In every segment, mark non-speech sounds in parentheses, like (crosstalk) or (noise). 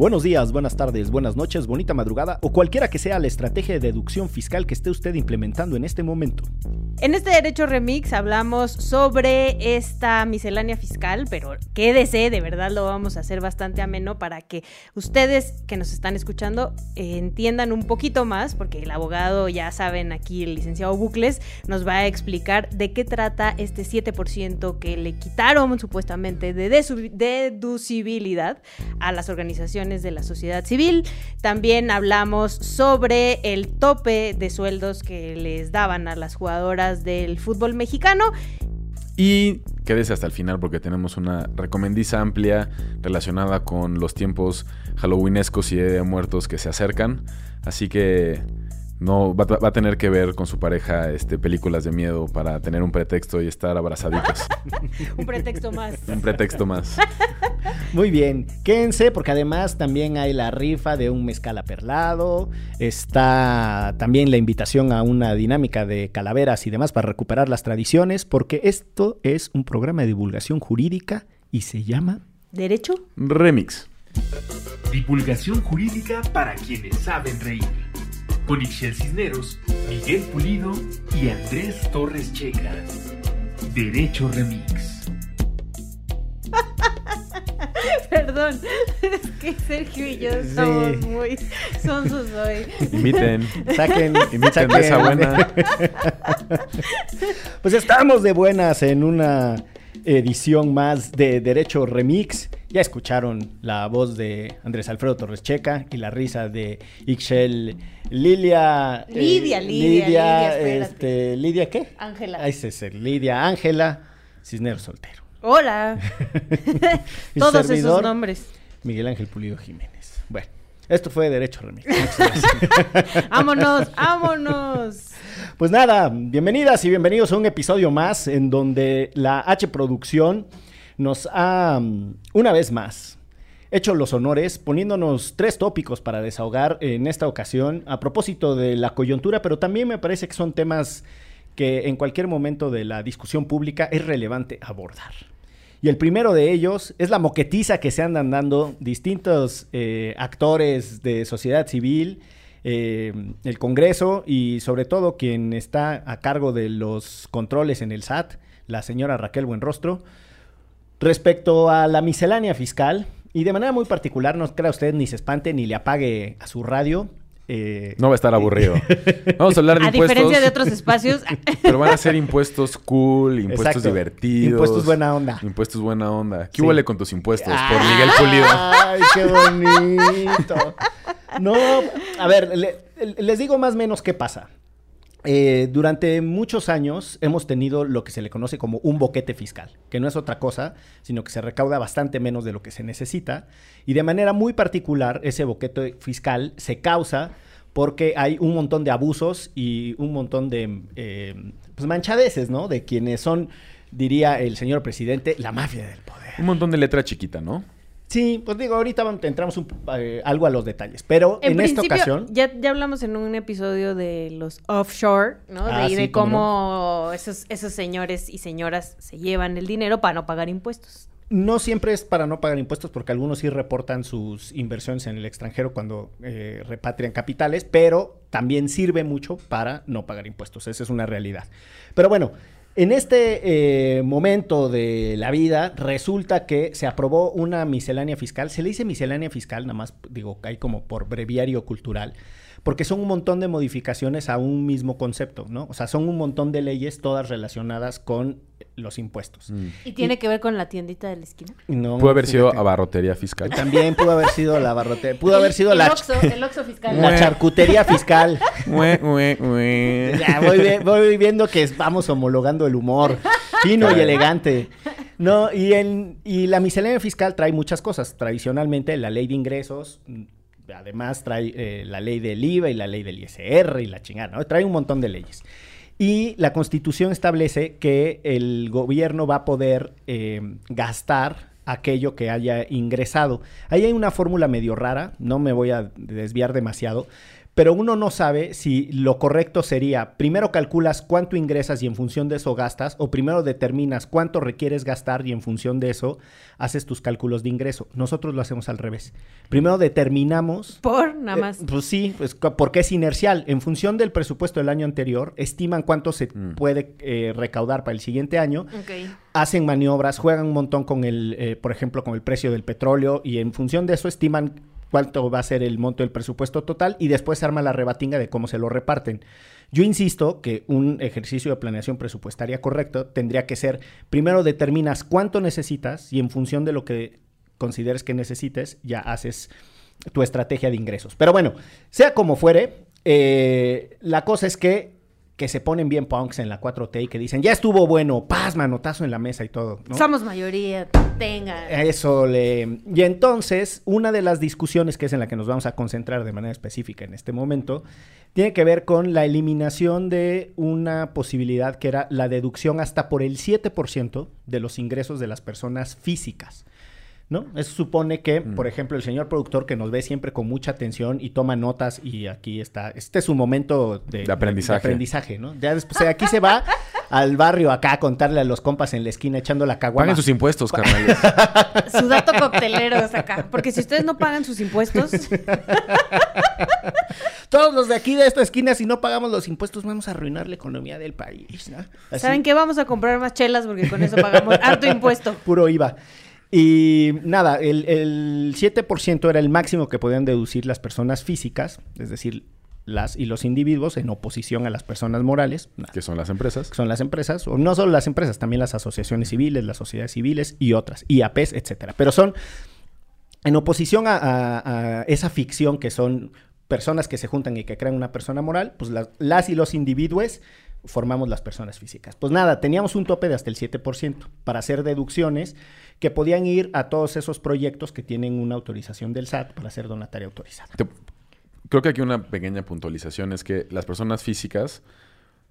Buenos días, buenas tardes, buenas noches, bonita madrugada o cualquiera que sea la estrategia de deducción fiscal que esté usted implementando en este momento. En este Derecho Remix hablamos sobre esta miscelánea fiscal, pero quédese, de verdad lo vamos a hacer bastante ameno para que ustedes que nos están escuchando entiendan un poquito más, porque el abogado, ya saben, aquí el licenciado Bucles, nos va a explicar de qué trata este 7% que le quitaron supuestamente de deducibilidad a las organizaciones de la sociedad civil. También hablamos sobre el tope de sueldos que les daban a las jugadoras del fútbol mexicano. Y quédese hasta el final porque tenemos una recomendiza amplia relacionada con los tiempos halloweenescos y de muertos que se acercan. Así que no va, va, a tener que ver con su pareja este, películas de miedo para tener un pretexto y estar abrazaditos. (laughs) un pretexto más. un pretexto más. Muy bien, quédense porque además también hay la rifa de un mezcal aperlado, está también la invitación a una dinámica de calaveras y demás para recuperar las tradiciones, porque esto es un programa de divulgación jurídica y se llama Derecho Remix. Divulgación jurídica para quienes saben reír con Ixel Cisneros, Miguel Pulido y Andrés Torres Checa. Derecho Remix. (laughs) Perdón, es que Sergio y yo somos muy sonsos hoy. Inviten, (laughs) saquen, inviten saquen. esa buena. pues estamos de buenas en una edición más de Derecho Remix. Ya escucharon la voz de Andrés Alfredo Torres Checa y la risa de Ixchel Lilia. Lidia, eh, Lidia, Lidia, Lidia, espérate. este, ¿Lidia qué? Ángela. Es el Lidia Ángela Cisneros Soltero. Hola. (laughs) (laughs) Todos servidor, esos nombres. Miguel Ángel Pulido Jiménez. Esto fue Derecho Remix. (laughs) Vámonos, vámonos. Pues nada, bienvenidas y bienvenidos a un episodio más en donde la H Producción nos ha, mm, una vez más, hecho los honores poniéndonos tres tópicos para desahogar en esta ocasión a propósito de la coyuntura, pero también me parece que son temas que en cualquier momento de la discusión pública es relevante abordar. Y el primero de ellos es la moquetiza que se andan dando distintos eh, actores de sociedad civil, eh, el Congreso y sobre todo quien está a cargo de los controles en el SAT, la señora Raquel Buenrostro, respecto a la miscelánea fiscal. Y de manera muy particular, no crea usted ni se espante ni le apague a su radio. Eh, No va a estar aburrido. (laughs) Vamos a hablar de A impuestos. diferencia de otros espacios. (laughs) Pero van a ser impuestos cool, impuestos Exacto. divertidos. Impuestos buena onda. Impuestos buena onda. ¿Qué Sí. huele con tus impuestos? Por Miguel Pulido. ¡Ay, qué bonito! (laughs) No, a ver, le- les digo más o menos qué pasa. Eh, durante muchos años hemos tenido lo que se le conoce como un boquete fiscal, que no es otra cosa, sino que se recauda bastante menos de lo que se necesita. Y de manera muy particular, ese boquete fiscal se causa porque hay un montón de abusos y un montón de eh, pues manchadeces, ¿no? De quienes son, diría el señor presidente, la mafia del poder. Un montón de letra chiquita, ¿no? Sí, pues digo, ahorita entramos un- eh, algo a los detalles, pero en, esta ocasión... Ya, ya hablamos en un episodio de los offshore, ¿no? De, Ah, y sí, de cómo cómo esos, esos señores y señoras se llevan el dinero para no pagar impuestos. No siempre es para no pagar impuestos, porque algunos sí reportan sus inversiones en el extranjero cuando eh, repatrian capitales, pero también sirve mucho para no pagar impuestos. Esa es una realidad. Pero bueno, en este eh, momento de la vida resulta que se aprobó una miscelánea fiscal. Se le dice miscelánea fiscal, nada más digo, hay como por breviario cultural. Porque son un montón de modificaciones a un mismo concepto, ¿no? O sea, son un montón de leyes todas relacionadas con los impuestos. ¿Y tiene que ver con la tiendita de la esquina? No, Pudo haber sido abarrotería fiscal. También pudo haber sido la barrote, pudo haber sido el la, Oxxo, el Oxxo fiscal. la charcutería fiscal. (laughs) Ue, ue, ue. Ya, voy, voy viendo que vamos homologando el humor fino y elegante. No, y, el, y la miscelánea fiscal trae muchas cosas. Tradicionalmente la ley de ingresos, mm, además trae eh, la ley del IVA y la ley del ISR y la chingada, ¿no? Trae un montón de leyes. Y la constitución establece que el gobierno va a poder eh, gastar aquello que haya ingresado. Ahí hay una fórmula medio rara, no me voy a desviar demasiado, pero uno no sabe si lo correcto sería, primero calculas cuánto ingresas y en función de eso gastas, o primero determinas cuánto requieres gastar y en función de eso haces tus cálculos de ingreso. Nosotros lo hacemos al revés. Primero determinamos... Por, nada eh, más. pues sí, pues, porque es inercial. En función del presupuesto del año anterior, estiman cuánto se Mm. puede eh, recaudar para el siguiente año Ok. hacen maniobras, juegan un montón con el, eh, por ejemplo, con el precio del petróleo y en función de eso estiman cuánto va a ser el monto del presupuesto total y después se arma la rebatinga de cómo se lo reparten. Yo insisto que un ejercicio de planeación presupuestaria correcto tendría que ser, primero determinas cuánto necesitas y en función de lo que consideres que necesites, ya haces tu estrategia de ingresos. Pero bueno, sea como fuere, eh, la cosa es que que se ponen bien punks en la 4T y que dicen, ya estuvo bueno, paz, manotazo en la mesa y todo. ¿no? Somos mayoría, tenga. Eso le... Y entonces, una de las discusiones que es en la que nos vamos a concentrar de manera específica en este momento, tiene que ver con la eliminación de una posibilidad que era la deducción hasta por el 7% de los ingresos de las personas físicas. ¿No? Eso supone que, Mm. por ejemplo, el señor productor que nos ve siempre con mucha atención y toma notas y aquí está, este es su momento de, De aprendizaje. aprendizaje, ¿no? Ya después, aquí se va (laughs) al barrio acá a contarle a los compas en la esquina echando la caguama. Paguen sus impuestos, carnales. (laughs) Su dato coctelero es acá. Porque si ustedes no pagan sus impuestos, (laughs) Todos los de aquí de esta esquina, si no pagamos los impuestos, vamos a arruinar la economía del país. ¿no? Así, ¿saben qué? Vamos a comprar más chelas porque con eso pagamos harto impuesto. Puro IVA. Y nada, el, el 7% era el máximo que podían deducir las personas físicas, es decir, las y los individuos en oposición a las personas morales, nada, que son las empresas. que son las empresas, o no solo las empresas, también las asociaciones civiles, las sociedades civiles y otras, IAPs, etcétera. Pero son en oposición a, a- a esa ficción que son personas que se juntan y que crean una persona moral, pues las, las y los individuos formamos las personas físicas. Pues nada, teníamos un tope de hasta el 7% para hacer deducciones que podían ir a todos esos proyectos que tienen una autorización del SAT para ser donataria autorizada. Creo que aquí una pequeña puntualización es que las personas físicas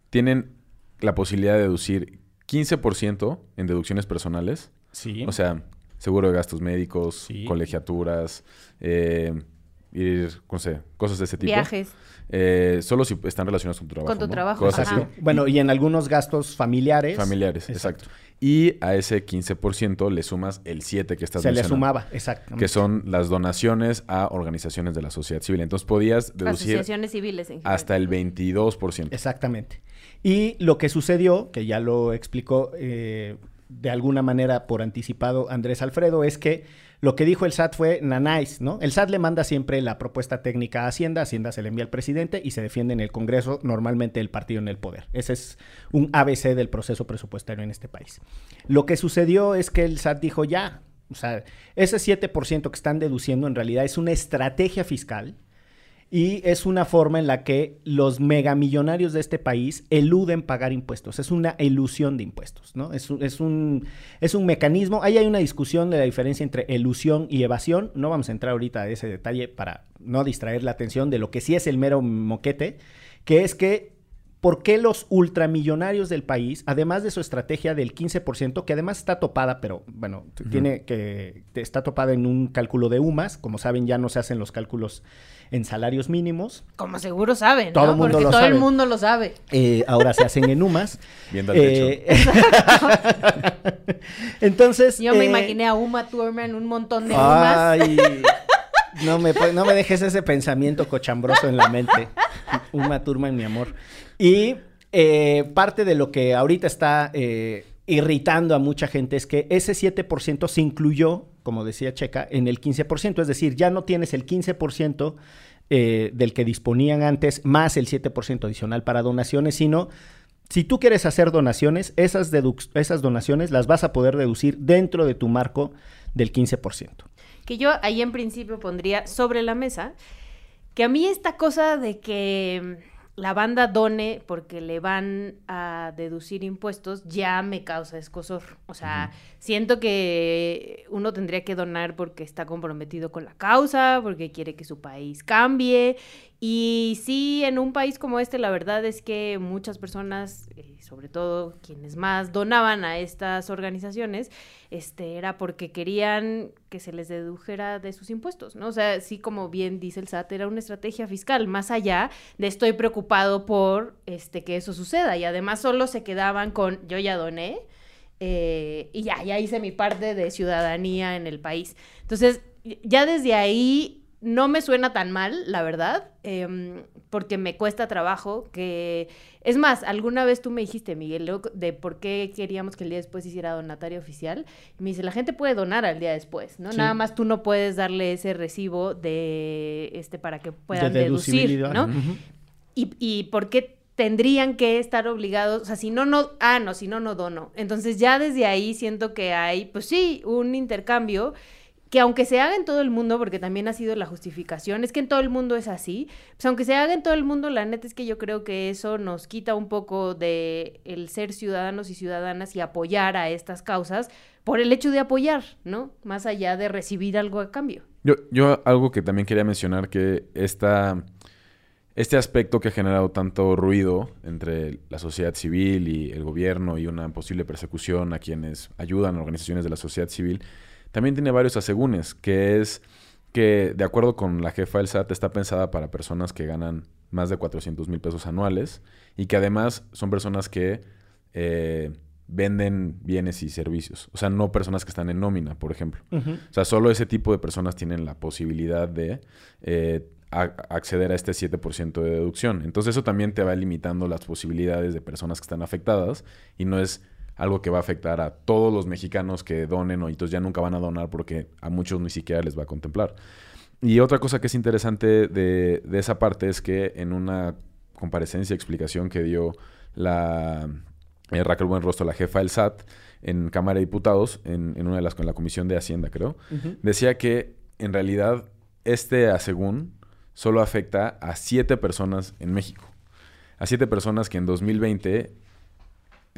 tienen la posibilidad de deducir 15% en deducciones personales. Sí. O sea, seguro de gastos médicos, Sí. colegiaturas, eh, ir, no sé, cosas de ese tipo. Viajes. Eh, solo si están relacionados con tu trabajo. Con tu ¿no? trabajo, Cosas así. bueno, y en algunos gastos familiares. Familiares, exacto. Y a ese 15% le sumas el 7 que estás Se le sumaba, exacto. Que son las donaciones a organizaciones de la sociedad civil. Entonces podías deducir Asociaciones civiles en general. hasta el 22%. Exactamente. Y lo que sucedió, que ya lo explicó eh, de alguna manera por anticipado Andrés Alfredo, es que lo que dijo el SAT fue nanáis, ¿no? El SAT le manda siempre la propuesta técnica a Hacienda, Hacienda se le envía al presidente y se defiende en el Congreso, normalmente el partido en el poder. Ese es un ABC del proceso presupuestario en este país. Lo que sucedió es que el SAT dijo ya, o sea, ese 7% que están deduciendo en realidad es una estrategia fiscal y es una forma en la que los megamillonarios de este país eluden pagar impuestos. Es una ilusión de impuestos, ¿no? Es, un- es, un, es un mecanismo. Ahí hay una discusión de la diferencia entre ilusión y evasión. No vamos a entrar ahorita a ese detalle para no distraer la atención de lo que sí es el mero moquete, que es que ¿Por qué los ultramillonarios del país, además de su estrategia del 15%, que además está topada, pero bueno, tiene que está topada en un cálculo de UMAS, como saben ya no se hacen los cálculos en salarios mínimos, Como seguro saben, Todo ¿no? el mundo Porque lo todo sabe. el mundo lo sabe. eh, ahora se hacen en UMAS. (laughs) Viendo al Eh, (laughs) Entonces. Yo me eh, imaginé a Uma Thurman, un montón de Umas. Ay, no me, no me dejes ese pensamiento cochambroso en la mente. Uma Thurman, mi amor. Y eh, parte de lo que ahorita está eh, irritando a mucha gente es que ese 7% se incluyó, como decía Checa, en el 15%. Es decir, ya no tienes el 15% eh, del que disponían antes, más el 7% adicional para donaciones, sino si tú quieres hacer donaciones, esas, esas donaciones las vas a poder deducir dentro de tu marco del 15%. que yo ahí en principio pondría sobre la mesa que a mí esta cosa de que la banda done porque le van a deducir impuestos ya me causa escosor. O sea, siento que uno tendría que donar porque está comprometido con la causa, porque quiere que su país cambie Y sí, en un país como este, la verdad es que muchas personas, eh, sobre todo quienes más donaban a estas organizaciones, este, era porque querían que se les dedujera de sus impuestos, ¿no? O sea, sí, como bien dice el SAT, era una estrategia fiscal, más allá de estoy preocupado por este, que eso suceda. Y además solo se quedaban con yo ya doné. eh, y ya, ya hice mi parte de ciudadanía en el país. Entonces, ya desde ahí no me suena tan mal, la verdad, em, porque me cuesta trabajo que... Es más, alguna vez tú me dijiste, Miguel, de por qué queríamos que el día después hiciera donatario oficial. Y me dice, la gente puede donar al día después, ¿no? Sí. Nada más tú no puedes darle ese recibo de este para que puedan De deducir. ¿no? ¿Y, y por qué tendrían que estar obligados? O sea, si no, no, ah, no, si no, no dono. Entonces ya desde ahí siento que hay, pues sí, un intercambio que aunque se haga en todo el mundo, porque también ha sido la justificación, es que en todo el mundo es así, pues aunque se haga en todo el mundo, la neta es que yo creo que eso nos quita un poco de el ser ciudadanos y ciudadanas y apoyar a estas causas por el hecho de apoyar, ¿no? Más allá de recibir algo a cambio. Yo, yo algo que también quería mencionar que esta, este aspecto que ha generado tanto ruido entre la sociedad civil y el gobierno y una posible persecución a quienes ayudan a organizaciones de la sociedad civil, también tiene varios asegúnes, que es que de acuerdo con la jefa del SAT está pensada para personas que ganan más de 400 mil pesos anuales y que además son personas que eh, venden bienes y servicios. O sea, no personas que están en nómina, por ejemplo. O sea, solo ese tipo de personas tienen la posibilidad de eh, a- acceder a este 7% de deducción. Entonces eso también te va limitando las posibilidades de personas que están afectadas y no es algo que va a afectar a todos los mexicanos que donen o entonces ya nunca van a donar porque a muchos ni siquiera les va a contemplar. Y otra cosa que es interesante de, de esa parte es que en una comparecencia, explicación que dio la eh, Raquel Buenrostro, la jefa del SAT, en Cámara de Diputados, en, en una de las con la Comisión de Hacienda, creo, decía que en realidad este asegún solo afecta a siete personas en México. A siete personas que en 2020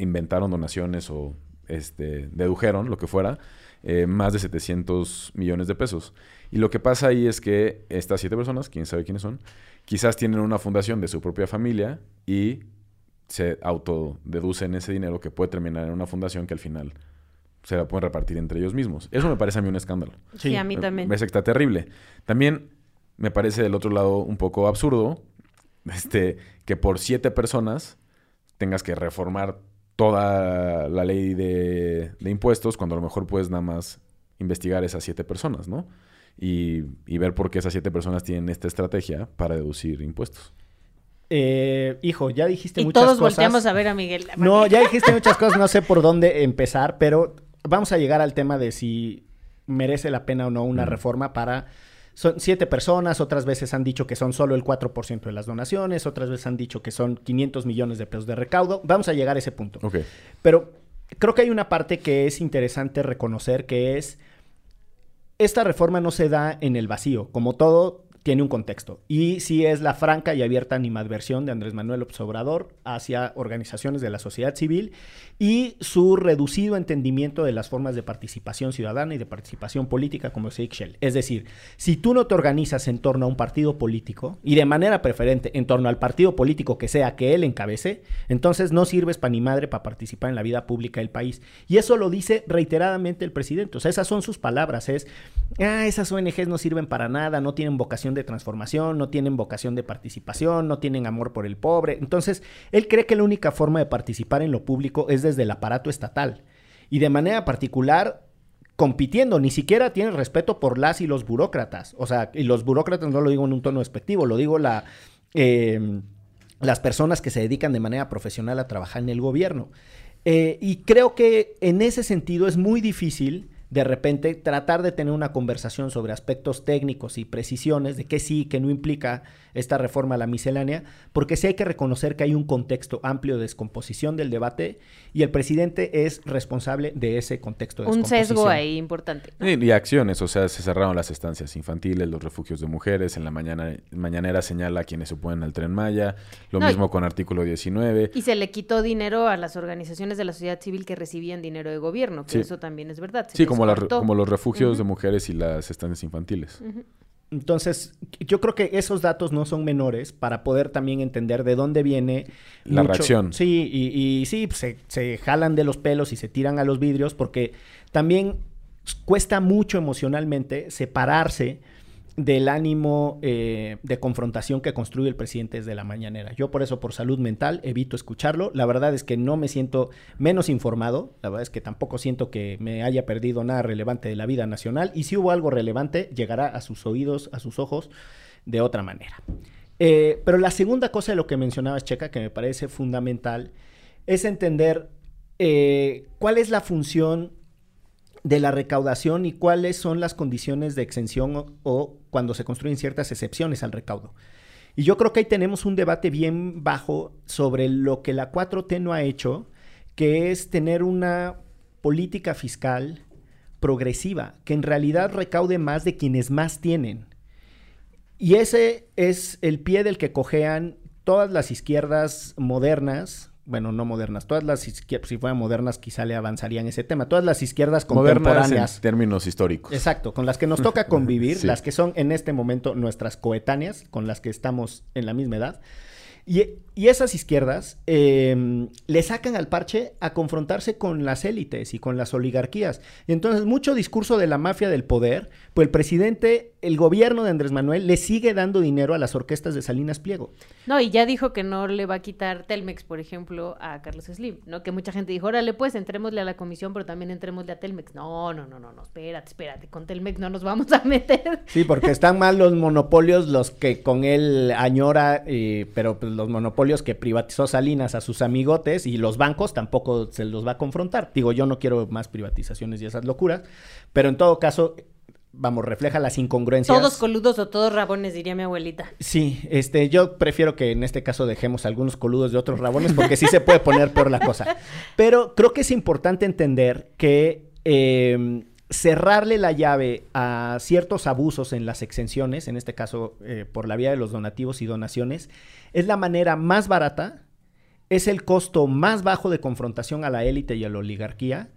inventaron donaciones o este, dedujeron, lo que fuera, eh, más de 700 millones de pesos. Y lo que pasa ahí es que estas siete personas, quién sabe quiénes son, quizás tienen una fundación de su propia familia y se autodeducen ese dinero que puede terminar en una fundación que al final se la pueden repartir entre ellos mismos. Eso me parece a mí un escándalo. Sí, a mí Me- también. Me parece que está terrible. También me parece del otro lado un poco absurdo este, que por siete personas tengas que reformar toda la ley de, de impuestos cuando a lo mejor puedes nada más investigar esas siete personas, ¿no? Y, y ver por qué esas siete personas tienen esta estrategia para deducir impuestos. Eh, hijo, ya dijiste Y muchas todos cosas. volteamos a ver a Miguel. No, ya dijiste (laughs) muchas cosas, no sé por dónde empezar, pero vamos a llegar al tema de si merece la pena o no una Mm. reforma para... Son siete personas, otras veces han dicho que son solo el 4% de las donaciones, otras veces han dicho que son 500 millones de pesos de recaudo. Vamos a llegar a ese punto. Pero creo que hay una parte que es interesante reconocer, que es, esta reforma no se da en el vacío, como todo tiene un contexto. Y sí es la franca y abierta animadversión de Andrés Manuel Obrador hacia organizaciones de la sociedad civil y su reducido entendimiento de las formas de participación ciudadana y de participación política como es Shell. Es decir, si tú no te organizas en torno a un partido político y de manera preferente en torno al partido político que sea que él encabece, entonces no sirves para ni madre para participar en la vida pública del país. Y eso lo dice reiteradamente el presidente. O sea, esas son sus palabras. Es, ah, esas ONGs no sirven para nada, no tienen vocación de transformación, no tienen vocación de participación, no tienen amor por el pobre. Entonces, él cree que la única forma de participar en lo público es desde el aparato estatal. Y de manera particular, compitiendo, ni siquiera tiene respeto por las y los burócratas. O sea, y los burócratas no lo digo en un tono despectivo, lo digo eh, las personas que se dedican de manera profesional a trabajar en el gobierno. Eh, y creo que en ese sentido es muy difícil de repente tratar de tener una conversación sobre aspectos técnicos y precisiones de qué sí, qué no implica esta reforma a la miscelánea, porque sí hay que reconocer que hay un contexto amplio de descomposición del debate y el presidente es responsable de ese contexto de Un sesgo descomposición. ahí importante. ¿no? Y, y acciones, o sea, se cerraron las estancias infantiles, los refugios de mujeres, en la mañana, mañanera señala a quienes se oponen al Tren Maya, lo No, y- mismo con artículo 19. Y se le quitó dinero a las organizaciones de la sociedad civil que recibían dinero de gobierno, que Sí. eso también es verdad. se Sí, como, la como los refugios de mujeres y las estancias infantiles. Ujú. Entonces, yo creo que esos datos no son menores para poder también entender de dónde viene La reacción. Sí, y, y sí, pues, se, se jalan de los pelos y se tiran a los vidrios porque también cuesta mucho emocionalmente separarse del ánimo eh, de confrontación que construye el presidente desde la mañanera. Yo por eso, por salud mental, evito escucharlo. La verdad es que no me siento menos informado. La verdad es que tampoco siento que me haya perdido nada relevante de la vida nacional. Y si hubo algo relevante, llegará a sus oídos, a sus ojos, de otra manera. Eh, pero la segunda cosa de lo que mencionabas, Checa, que me parece fundamental, es entender eh, cuál es la función de la recaudación y cuáles son las condiciones de exención o, cuando se construyen ciertas excepciones al recaudo. Y yo creo que ahí tenemos un debate bien bajo sobre lo que la 4T no ha hecho, que es tener una política fiscal progresiva, que en realidad recaude más de quienes más tienen. Y ese es el pie del que cojean todas las izquierdas modernas, bueno, no modernas, todas las izquierdas, si fueran modernas quizá le avanzarían ese tema, todas las izquierdas contemporáneas. Modernas en términos históricos. Exacto, con las que nos toca (laughs) convivir, sí. las que son en este momento nuestras coetáneas, con las que estamos en la misma edad. Y, y esas izquierdas eh, le sacan al parche a confrontarse con las élites y con las oligarquías. Y entonces mucho discurso de la mafia del poder, pues el presidente, el gobierno de Andrés Manuel le sigue dando dinero a las orquestas de Salinas Pliego. No, y ya dijo que no le va a quitar Telmex, por ejemplo, a Carlos Slim, ¿no? Que mucha gente dijo, órale, pues entrémosle a la comisión, pero también entrémosle a Telmex. No, no, no, no, no, espérate, espérate, con Telmex no nos vamos a (laughs) meter. Sí, porque están mal los monopolios, los que con él añora, eh, pero pues los monopolios que privatizó Salinas a sus amigotes y los bancos tampoco se los va a confrontar. Digo, yo no quiero más privatizaciones y esas locuras, pero en todo caso, vamos, refleja las incongruencias. Todos coludos o todos rabones, diría mi abuelita. Sí, este, yo prefiero que en este caso dejemos algunos coludos de otros rabones porque sí se puede poner por la cosa. Pero creo que es importante entender que eh, cerrarle la llave a ciertos abusos en las exenciones, en este caso eh, por la vía de los donativos y donaciones, es la manera más barata, es el costo más bajo de confrontación a la élite y a la oligarquía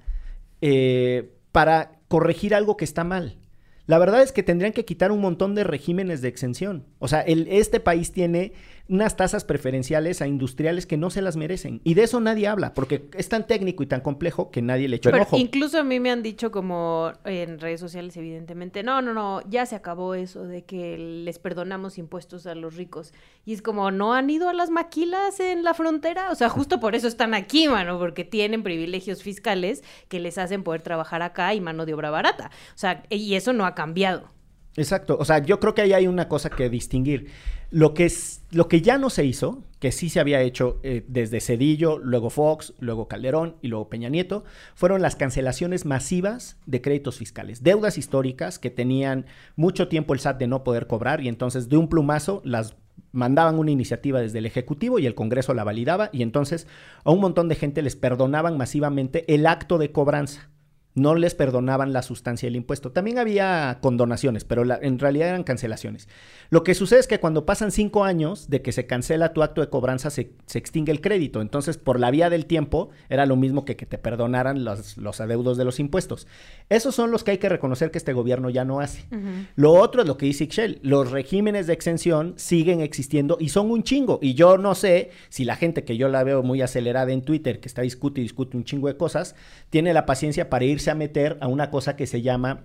eh, para corregir algo que está mal. La verdad es que tendrían que quitar un montón de regímenes de exención. O sea, este país tiene unas tasas preferenciales a industriales que no se las merecen. Y de eso nadie habla, porque es tan técnico y tan complejo que nadie le echa Pero el ojo. Incluso a mí me han dicho como en redes sociales, evidentemente, no, no, no, ya se acabó eso de que les perdonamos impuestos a los ricos. Y es como, ¿no han ido a las maquilas en la frontera? O sea, justo por eso están aquí, mano, porque tienen privilegios fiscales que les hacen poder trabajar acá y mano de obra barata. O sea, y eso no ha cambiado. Exacto, o sea, yo creo que ahí hay una cosa que distinguir. Lo que, es, lo que ya no se hizo, que sí se había hecho eh, desde Cedillo, luego Fox, luego Calderón y luego Peña Nieto, fueron las cancelaciones masivas de créditos fiscales, deudas históricas que tenían mucho tiempo el SAT de no poder cobrar y entonces de un plumazo las mandaban una iniciativa desde el Ejecutivo y el Congreso la validaba y entonces a un montón de gente les perdonaban masivamente el acto de cobranza no les perdonaban la sustancia del impuesto. También había condonaciones, pero la, en realidad eran cancelaciones. Lo que sucede es que cuando pasan cinco años de que se cancela tu acto de cobranza, se, se extingue el crédito. Entonces, por la vía del tiempo, era lo mismo que que te perdonaran los, los adeudos de los impuestos. Esos son los que hay que reconocer que este gobierno ya no hace. Uh -huh. Lo otro es lo que dice Ixchel. Los regímenes de exención siguen existiendo y son un chingo. Y yo no sé si la gente que yo la veo muy acelerada en Twitter, que está discute y discute un chingo de cosas, tiene la paciencia para irse a meter a una cosa que se llama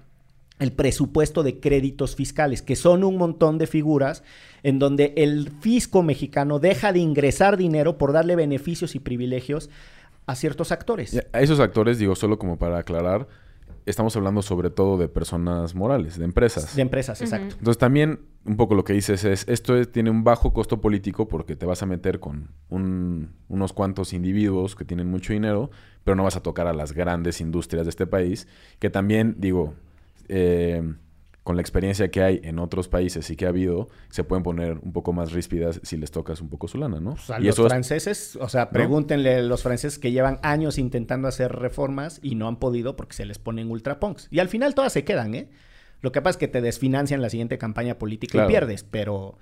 el presupuesto de créditos fiscales, que son un montón de figuras en donde el fisco mexicano deja de ingresar dinero por darle beneficios y privilegios a ciertos actores. A esos actores, digo, solo como para aclarar, estamos hablando sobre todo de personas morales, de empresas. De empresas, uh -huh. exacto. Entonces también un poco lo que dices es, esto es, tiene un bajo costo político porque te vas a meter con un, unos cuantos individuos que tienen mucho dinero, pero no vas a tocar a las grandes industrias de este país, que también, digo, eh, con la experiencia que hay en otros países y que ha habido, se pueden poner un poco más ríspidas si les tocas un poco su lana, ¿no? Pues a y los franceses, es... o sea, pregúntenle a los franceses que llevan años intentando hacer reformas y no han podido porque se les ponen ultrapunks. Y al final todas se quedan, ¿eh? Lo que pasa es que te desfinancian la siguiente campaña política claro. y pierdes, pero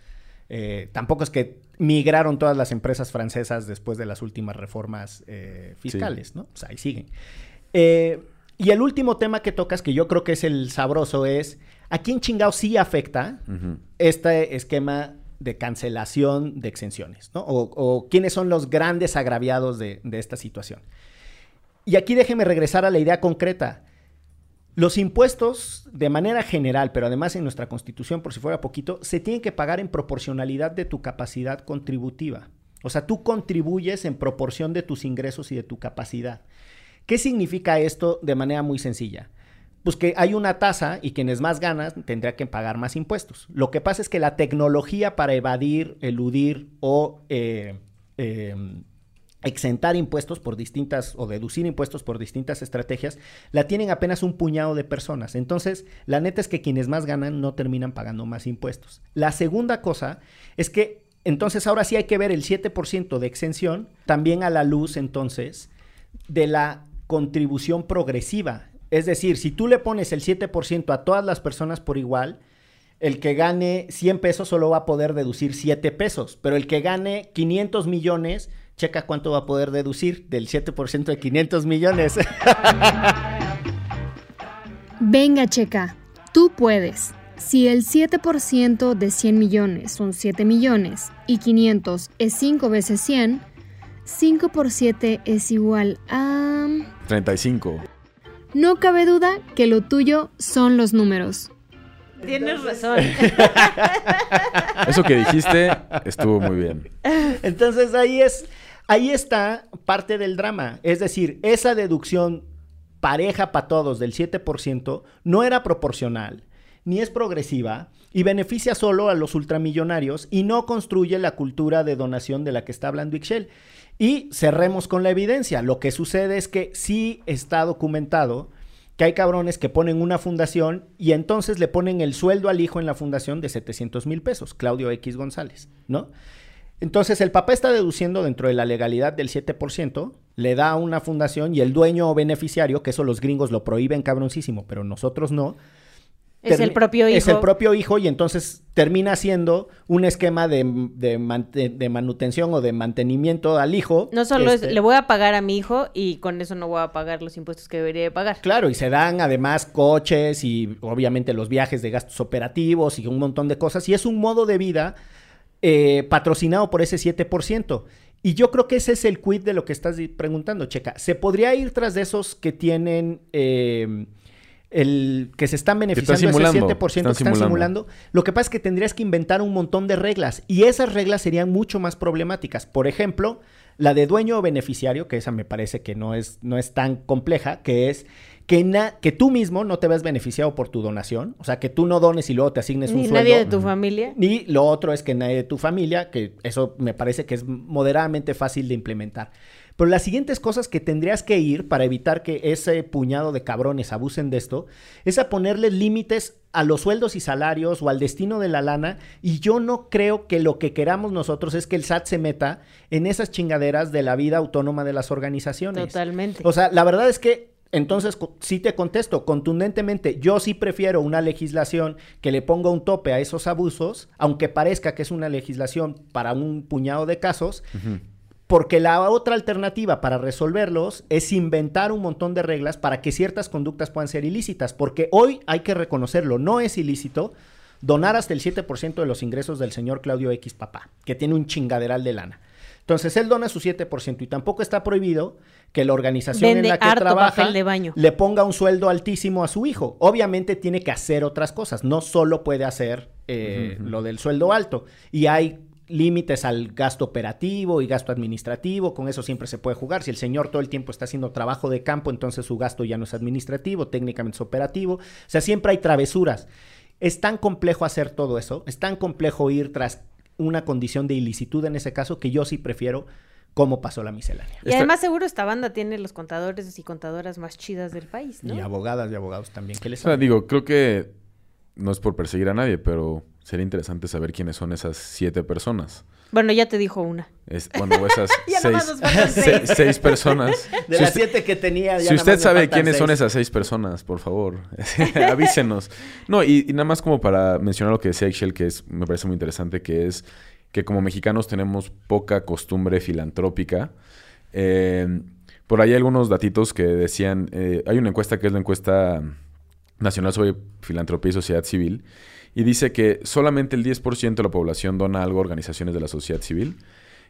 eh, tampoco es que migraron todas las empresas francesas después de las últimas reformas eh, fiscales, sí. ¿no? O sea, ahí siguen. Eh, y el último tema que tocas, que yo creo que es el sabroso, es ¿A quién chingado sí afecta este esquema de cancelación de exenciones? ¿no? O, o quiénes son los grandes agraviados de, de esta situación. Y aquí déjeme regresar a la idea concreta. Los impuestos, de manera general, pero además en nuestra constitución, por si fuera poquito, se tienen que pagar en proporcionalidad de tu capacidad contributiva. O sea, tú contribuyes en proporción de tus ingresos y de tu capacidad. ¿Qué significa esto de manera muy sencilla? Pues que hay una tasa y quienes más ganan tendrían que pagar más impuestos. Lo que pasa es que la tecnología para evadir, eludir o eh, eh, exentar impuestos por distintas o deducir impuestos por distintas estrategias, la tienen apenas un puñado de personas. Entonces, la neta es que quienes más ganan no terminan pagando más impuestos. La segunda cosa es que entonces ahora sí hay que ver el 7% de exención también a la luz entonces de la contribución progresiva. Es decir, si tú le pones el 7% a todas las personas por igual, el que gane 100 pesos solo va a poder deducir 7 pesos, pero el que gane 500 millones, checa cuánto va a poder deducir del 7% de 500 millones. (laughs) Venga, checa, tú puedes. Si el 7% de 100 millones son 7 millones y 500 es 5 veces 100, 5 por 7 es igual a... 35. No cabe duda que lo tuyo son los números. Tienes razón. (laughs) Eso que dijiste estuvo muy bien. Entonces ahí es, ahí está parte del drama. Es decir, esa deducción pareja para todos del 7% no era proporcional, ni es progresiva y beneficia solo a los ultramillonarios y no construye la cultura de donación de la que está hablando Ixchel. Y cerremos con la evidencia. Lo que sucede es que sí está documentado que hay cabrones que ponen una fundación y entonces le ponen el sueldo al hijo en la fundación de 700 mil pesos, Claudio X González, ¿no? Entonces el papá está deduciendo dentro de la legalidad del 7%, le da a una fundación y el dueño o beneficiario, que eso los gringos lo prohíben cabroncísimo, pero nosotros no. Es el propio hijo. Es el propio hijo y entonces termina siendo un esquema de, de, manutención o de mantenimiento al hijo. No solo Este, es, le voy a pagar a mi hijo y con eso no voy a pagar los impuestos que debería de pagar. Claro, y se dan además coches y obviamente los viajes de gastos operativos y un montón de cosas. Y es un modo de vida eh, patrocinado por ese 7%. Y yo creo que ese es el quid de lo que estás preguntando, Checa. ¿Se podría ir tras de esos que tienen... eh, el que se están beneficiando ese simulando, 7% que están están simulando. simulando. Lo que pasa es que tendrías que inventar un montón de reglas y esas reglas serían mucho más problemáticas. Por ejemplo, la de dueño o beneficiario, que esa me parece que no es, no es tan compleja, que es que, na- que tú mismo no te ves beneficiado por tu donación, o sea, que tú no dones y luego te asignes un Ni sueldo. nadie de tu familia. Ni lo otro es que nadie de tu familia, que eso me parece que es moderadamente fácil de implementar. Pero las siguientes cosas que tendrías que ir para evitar que ese puñado de cabrones abusen de esto, es a ponerles límites a los sueldos y salarios o al destino de la lana. Y yo no creo que lo que queramos nosotros es que el SAT se meta en esas chingaderas de la vida autónoma de las organizaciones. Totalmente. O sea, la verdad es que entonces sí te contesto contundentemente, yo sí prefiero una legislación que le ponga un tope a esos abusos, aunque parezca que es una legislación para un puñado de casos, porque la otra alternativa para resolverlos es inventar un montón de reglas para que ciertas conductas puedan ser ilícitas, porque hoy hay que reconocerlo, no es ilícito donar hasta el 7% de los ingresos del señor Claudio X Papá, que tiene un chingaderal de lana. Entonces él dona su 7% y tampoco está prohibido que la organización Vende en la que harto trabaja papel de baño. le ponga un sueldo altísimo a su hijo. Obviamente tiene que hacer otras cosas, no solo puede hacer eh, lo del sueldo alto. Y hay límites al gasto operativo y gasto administrativo, con eso siempre se puede jugar. Si el señor todo el tiempo está haciendo trabajo de campo, entonces su gasto ya no es administrativo, técnicamente es operativo. O sea, siempre hay travesuras. Es tan complejo hacer todo eso, es tan complejo ir tras una condición de ilicitud en ese caso que yo sí prefiero cómo pasó la miscelánea. Y además seguro esta banda tiene los contadores y contadoras más chidas del país, ¿no? Y abogadas y abogados también. ¿Qué les O sea, digo, creo que no es por perseguir a nadie, pero sería interesante saber quiénes son esas siete personas. Bueno, ya te dijo una. Es, bueno, esas (laughs) seis, (laughs) seis. seis personas. De Si las usted- siete que tenía, ya Si usted sabe quiénes son esas seis personas, por favor, (laughs) avísenos. No, y, y nada más como para mencionar lo que decía Excel, que es, me parece muy interesante, que es que como mexicanos tenemos poca costumbre filantrópica. Eh, por ahí hay algunos datitos que decían, eh, hay una encuesta que es la encuesta Nacional sobre Filantropía y Sociedad Civil y dice que solamente el 10% de la población dona algo a organizaciones de la sociedad civil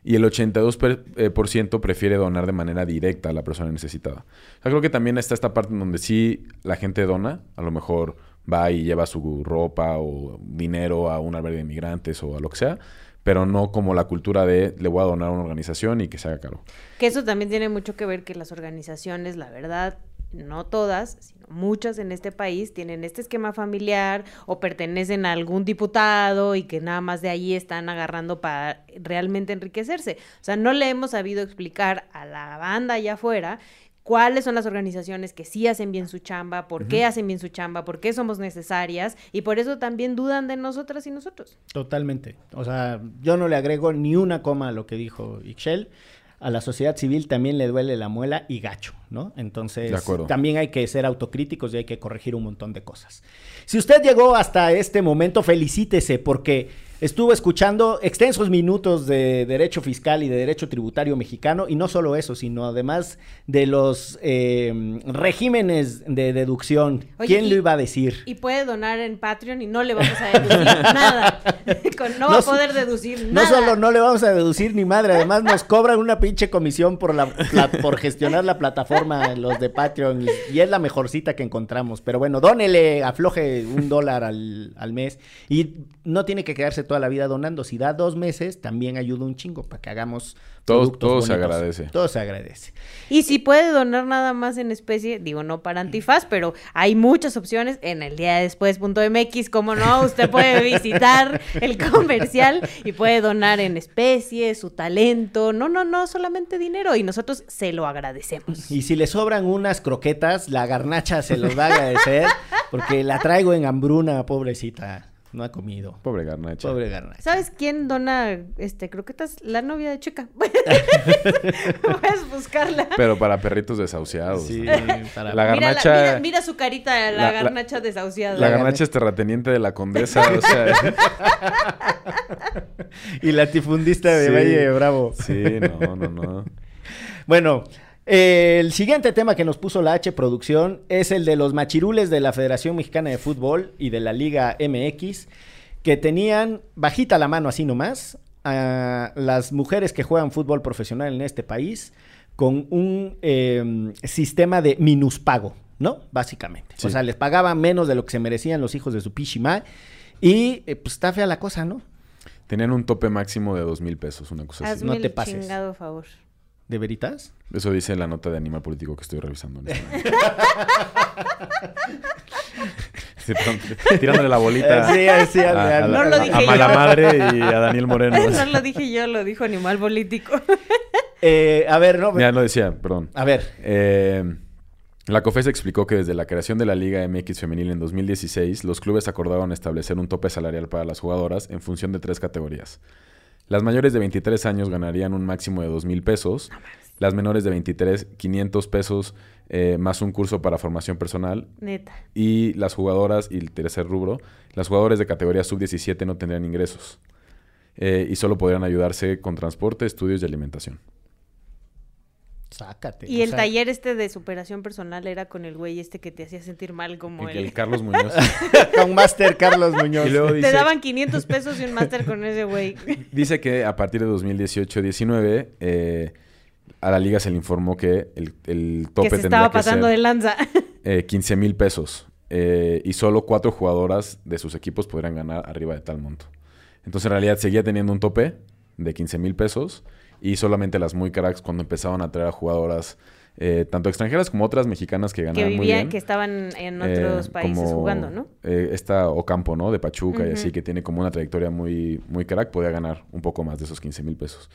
y el 82% eh, prefiere donar de manera directa a la persona necesitada. O creo que también está esta parte en donde sí la gente dona, a lo mejor va y lleva su ropa o dinero a un albergue de inmigrantes o a lo que sea, pero no como la cultura de le voy a donar a una organización y que se haga caro. Que eso también tiene mucho que ver que las organizaciones, la verdad, no todas, muchas en este país tienen este esquema familiar o pertenecen a algún diputado y que nada más de ahí están agarrando para realmente enriquecerse. O sea, no le hemos sabido explicar a la banda allá afuera cuáles son las organizaciones que sí hacen bien su chamba, por qué hacen bien su chamba, por qué somos necesarias y por eso también dudan de nosotras y nosotros. Totalmente. O sea, yo no le agrego ni una coma a lo que dijo Ixchel. A la sociedad civil también le duele la muela y gacho, ¿no? Entonces, también hay que ser autocríticos y hay que corregir un montón de cosas. Si usted llegó hasta este momento, felicítese porque Estuvo escuchando extensos minutos de derecho fiscal y de derecho tributario mexicano, y no solo eso, sino además de los eh, regímenes de deducción. ¿Quién lo iba a decir? Y puede donar en Patreon y no le vamos a deducir (laughs) nada. (laughs) no, va a poder deducir nada. No solo no le vamos a deducir ni madre, además nos cobran una pinche comisión por, la, por gestionar la plataforma, los de Patreon, y, es la mejorcita que encontramos. Pero bueno, dónele, afloje un dólar al, al mes, y no tiene que quedarse toda la vida donando. Si da dos meses, también ayuda un chingo para que hagamos todo, todo se agradece. Todo se agradece. Y si puede donar nada más en especie, digo no para antifaz, pero hay muchas opciones en el día después.mx, como no, usted puede (laughs) visitar el comercial y puede donar en especie, su talento, no, no, no, solamente dinero y nosotros se lo agradecemos. Y si le sobran unas croquetas, la garnacha se los va a agradecer porque la traigo en hambruna, pobrecita. No ha comido. Pobre Garnacha. Pobre Garnacha. ¿Sabes quién dona este croquetas? La novia de Chica. (laughs) Puedes buscarla. Pero para perritos desahuciados. Sí, para... La garnacha... Mira, su carita, la, garnacha desahuciada. La, garnacha es terrateniente de la condesa, o sea... (laughs) y latifundista de Valle Bravo. Sí, no, no, no. Bueno, el siguiente tema que nos puso la H Producción es el de los machirules de la Federación Mexicana de Fútbol y de la Liga MX, que tenían bajita la mano así nomás a las mujeres que juegan fútbol profesional en este país con un em, sistema de minuspago, ¿no? Básicamente. O sea, les pagaban menos de lo que se merecían los hijos de su pichima y eh, pues está fea la cosa, ¿no? Tenían un tope máximo de dos mil pesos, una cosa así. No te pases. Chingado favor. ¿De veritas? Eso dice la nota de Animal Político que estoy revisando. (laughs) Tirándole la bolita sí, sí, a, a, no lo dije a Mala Madre y a Daniel Moreno. (laughs) No lo dije yo, lo dijo Animal Político. (laughs) Eh, a ver, no. Ya lo decía, perdón. A ver. Eh, la COFES explicó que desde la creación de la Liga MX Femenil en 2016, los clubes acordaron establecer un tope salarial para las jugadoras en función de tres categorías. Las mayores de 23 años ganarían un máximo de 2 mil pesos. Las menores de 23, 500 pesos eh, más un curso para formación personal. Neta. Y las jugadoras, y el tercer rubro, las jugadoras de categoría sub-17 no tendrían ingresos. Eh, y solo podrían ayudarse con transporte, estudios y alimentación. Sácate. Y el taller este de superación personal era con el güey este que te hacía sentir mal como el... El Carlos (laughs) Muñoz. con Master Carlos Muñoz. te daban 500 pesos y un Master con ese güey. (laughs) Dice que a partir de 2018-19 eh, a la liga se le informó que el, el tope que se estaba pasando de lanza. Eh, 15 mil pesos. Eh, y solo cuatro jugadoras de sus equipos podrían ganar arriba de tal monto. Entonces en realidad seguía teniendo un tope de 15 mil pesos y solamente las muy cracks cuando empezaban a traer a jugadoras eh, tanto extranjeras como otras mexicanas que ganaban que muy bien. que estaban en otros eh, países jugando, ¿no? Eh, esta Ocampo, ¿no? De Pachuca y así, que tiene como una trayectoria muy, muy crack, podía ganar un poco más de esos 15 mil pesos.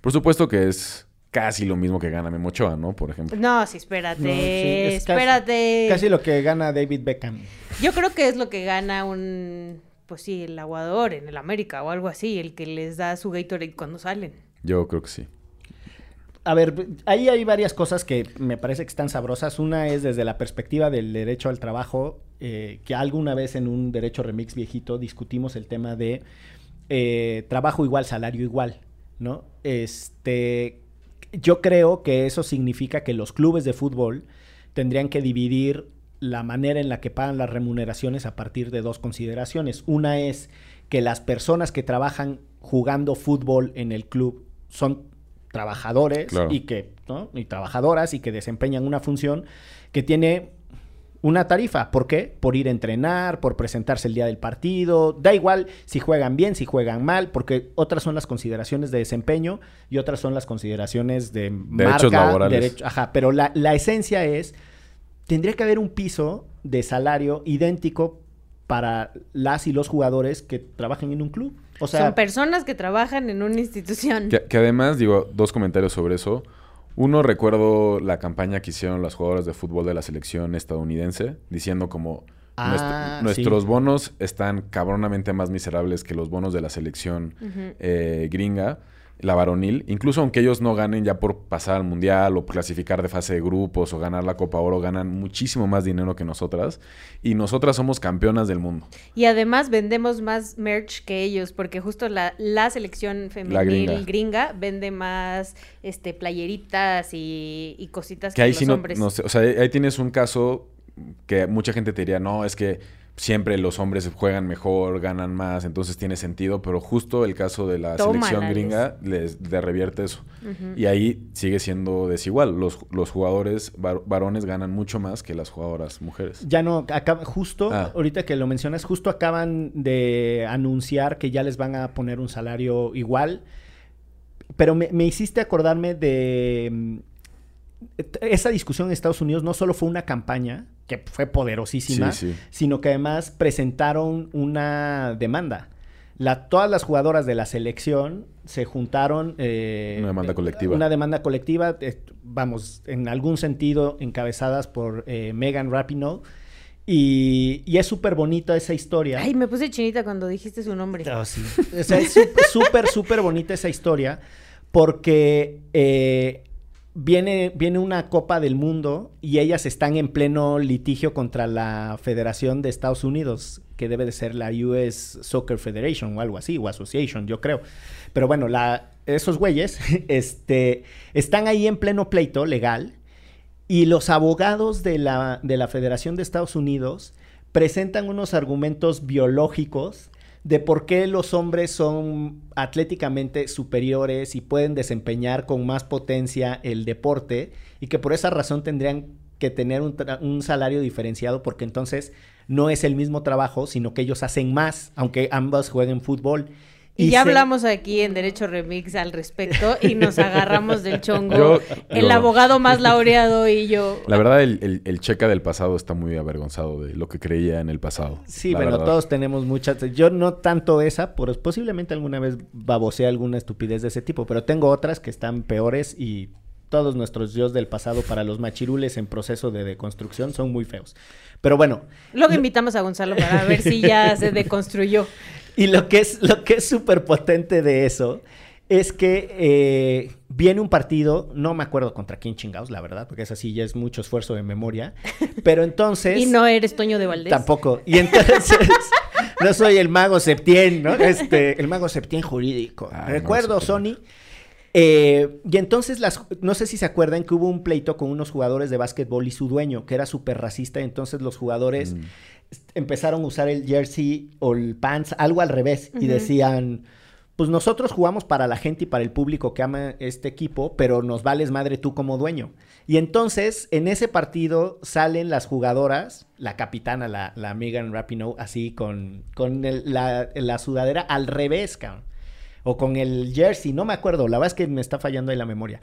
Por supuesto que es casi lo mismo que gana Memochoa, ¿no? Por ejemplo. No, sí, espérate, espérate. Casi, lo que gana David Beckham. Yo creo que es lo que gana un, pues sí, el aguador en el América o algo así, el que les da su Gatorade cuando salen. Yo creo que sí. A ver, ahí hay varias cosas que me parece que están sabrosas. Una es desde la perspectiva del derecho al trabajo, eh, que alguna vez en un derecho remix viejito discutimos el tema de eh, trabajo igual, salario igual, ¿no? Este, yo creo que eso significa que los clubes de fútbol tendrían que dividir la manera en la que pagan las remuneraciones a partir de dos consideraciones. Una es que las personas que trabajan jugando fútbol en el club son trabajadores Claro. y que ¿no? y trabajadoras y que desempeñan una función que tiene una tarifa. ¿Por qué? Por ir a entrenar, por presentarse el día del partido. Da igual si juegan bien, si juegan mal, porque otras son las consideraciones de desempeño y otras son las consideraciones de Derechos marca, laborales. derecho- ajá, pero la, la esencia es, tendría que haber un piso de salario idéntico para las y los jugadores que trabajen en un club. O sea, Son personas que trabajan en una institución. Que, que además, digo, dos comentarios sobre eso. Uno, recuerdo la campaña que hicieron las jugadoras de fútbol de la selección estadounidense, diciendo como Ah, "Nuestro- sí. nuestros bonos están cabronamente más miserables que los bonos de la selección eh, gringa, la varonil. Incluso aunque ellos no ganen ya por pasar al mundial o clasificar de fase de grupos o ganar la Copa Oro, ganan muchísimo más dinero que nosotras. Y nosotras somos campeonas del mundo. Y además vendemos más merch que ellos, porque justo la, la selección femenil gringa. gringa. vende más este playeritas y, y cositas que, Que ahí los sí no, hombres. no o sea, ahí tienes un caso que mucha gente te diría, no, es que siempre los hombres juegan mejor, ganan más, entonces tiene sentido, pero justo el caso de la selección gringa les, le revierte eso. Y ahí sigue siendo desigual. Los, los jugadores var- varones ganan mucho más que las jugadoras mujeres. Ya no, acaba, justo, Ah. ahorita que lo mencionas, justo acaban de anunciar que ya les van a poner un salario igual. Pero me, me hiciste acordarme de mm, esa discusión en Estados Unidos no solo fue una campaña, que fue poderosísima, Sí, sí. sino que además presentaron una demanda. La, todas las jugadoras de la selección se juntaron. eh, Una demanda colectiva. Una demanda colectiva, eh, vamos, en algún sentido encabezadas por eh, Megan Rapinoe. Y, y es súper bonita esa historia. Ay, me puse chinita cuando dijiste su nombre. Oh, sí. O sea, es súper, súper, súper bonita esa historia porque eh, viene, viene una Copa del Mundo y ellas están en pleno litigio contra la Federación de Estados Unidos, que debe de ser la US Soccer Federation o algo así, o Association, yo creo. Pero bueno, la, esos güeyes (laughs) este, están ahí en pleno pleito legal y los abogados de la, de la Federación de Estados Unidos presentan unos argumentos biológicos de por qué los hombres son atléticamente superiores y pueden desempeñar con más potencia el deporte y que por esa razón tendrían que tener un, un salario diferenciado porque entonces no es el mismo trabajo, sino que ellos hacen más, aunque ambas jueguen fútbol. Y, ya se- hablamos aquí en Derecho Remix al respecto y nos (laughs) agarramos del chongo. Yo- el yo- abogado más (laughs) laureado y yo. La verdad, el, el, el checa del pasado está muy avergonzado de lo que creía en el pasado. Sí, la bueno, verdad. todos tenemos muchas. Yo no tanto esa, pero posiblemente alguna vez babosea alguna estupidez de ese tipo, pero tengo otras que están peores y todos nuestros dios del pasado para los machirules en proceso de deconstrucción son muy feos. Pero bueno, Luego invitamos a Gonzalo para ver si ya se (laughs) deconstruyó. Y lo que es lo que es súper potente de eso es que eh, viene un partido, no me acuerdo contra quién chingados, la verdad, porque es así, ya es mucho esfuerzo de memoria, (laughs) pero entonces... Y no eres Toño de Valdés. Tampoco. Y entonces, (laughs) no soy el mago Septién, ¿no? Este, el mago Septién jurídico. Ah, Recuerdo. Sony. Eh, y entonces, las, no sé si se acuerdan que hubo un pleito con unos jugadores de básquetbol y su dueño, que era súper racista. Y entonces los jugadores Mm. Empezaron a usar el jersey o el pants, algo al revés. Y decían, pues nosotros jugamos para la gente y para el público que ama este equipo, pero nos vales madre tú como dueño. Y entonces, en ese partido salen las jugadoras, la capitana, la, la Megan Rapinoe, así con, con el- la, la sudadera al revés, cabrón. O con el jersey, no me acuerdo, la verdad es que me está fallando ahí la memoria.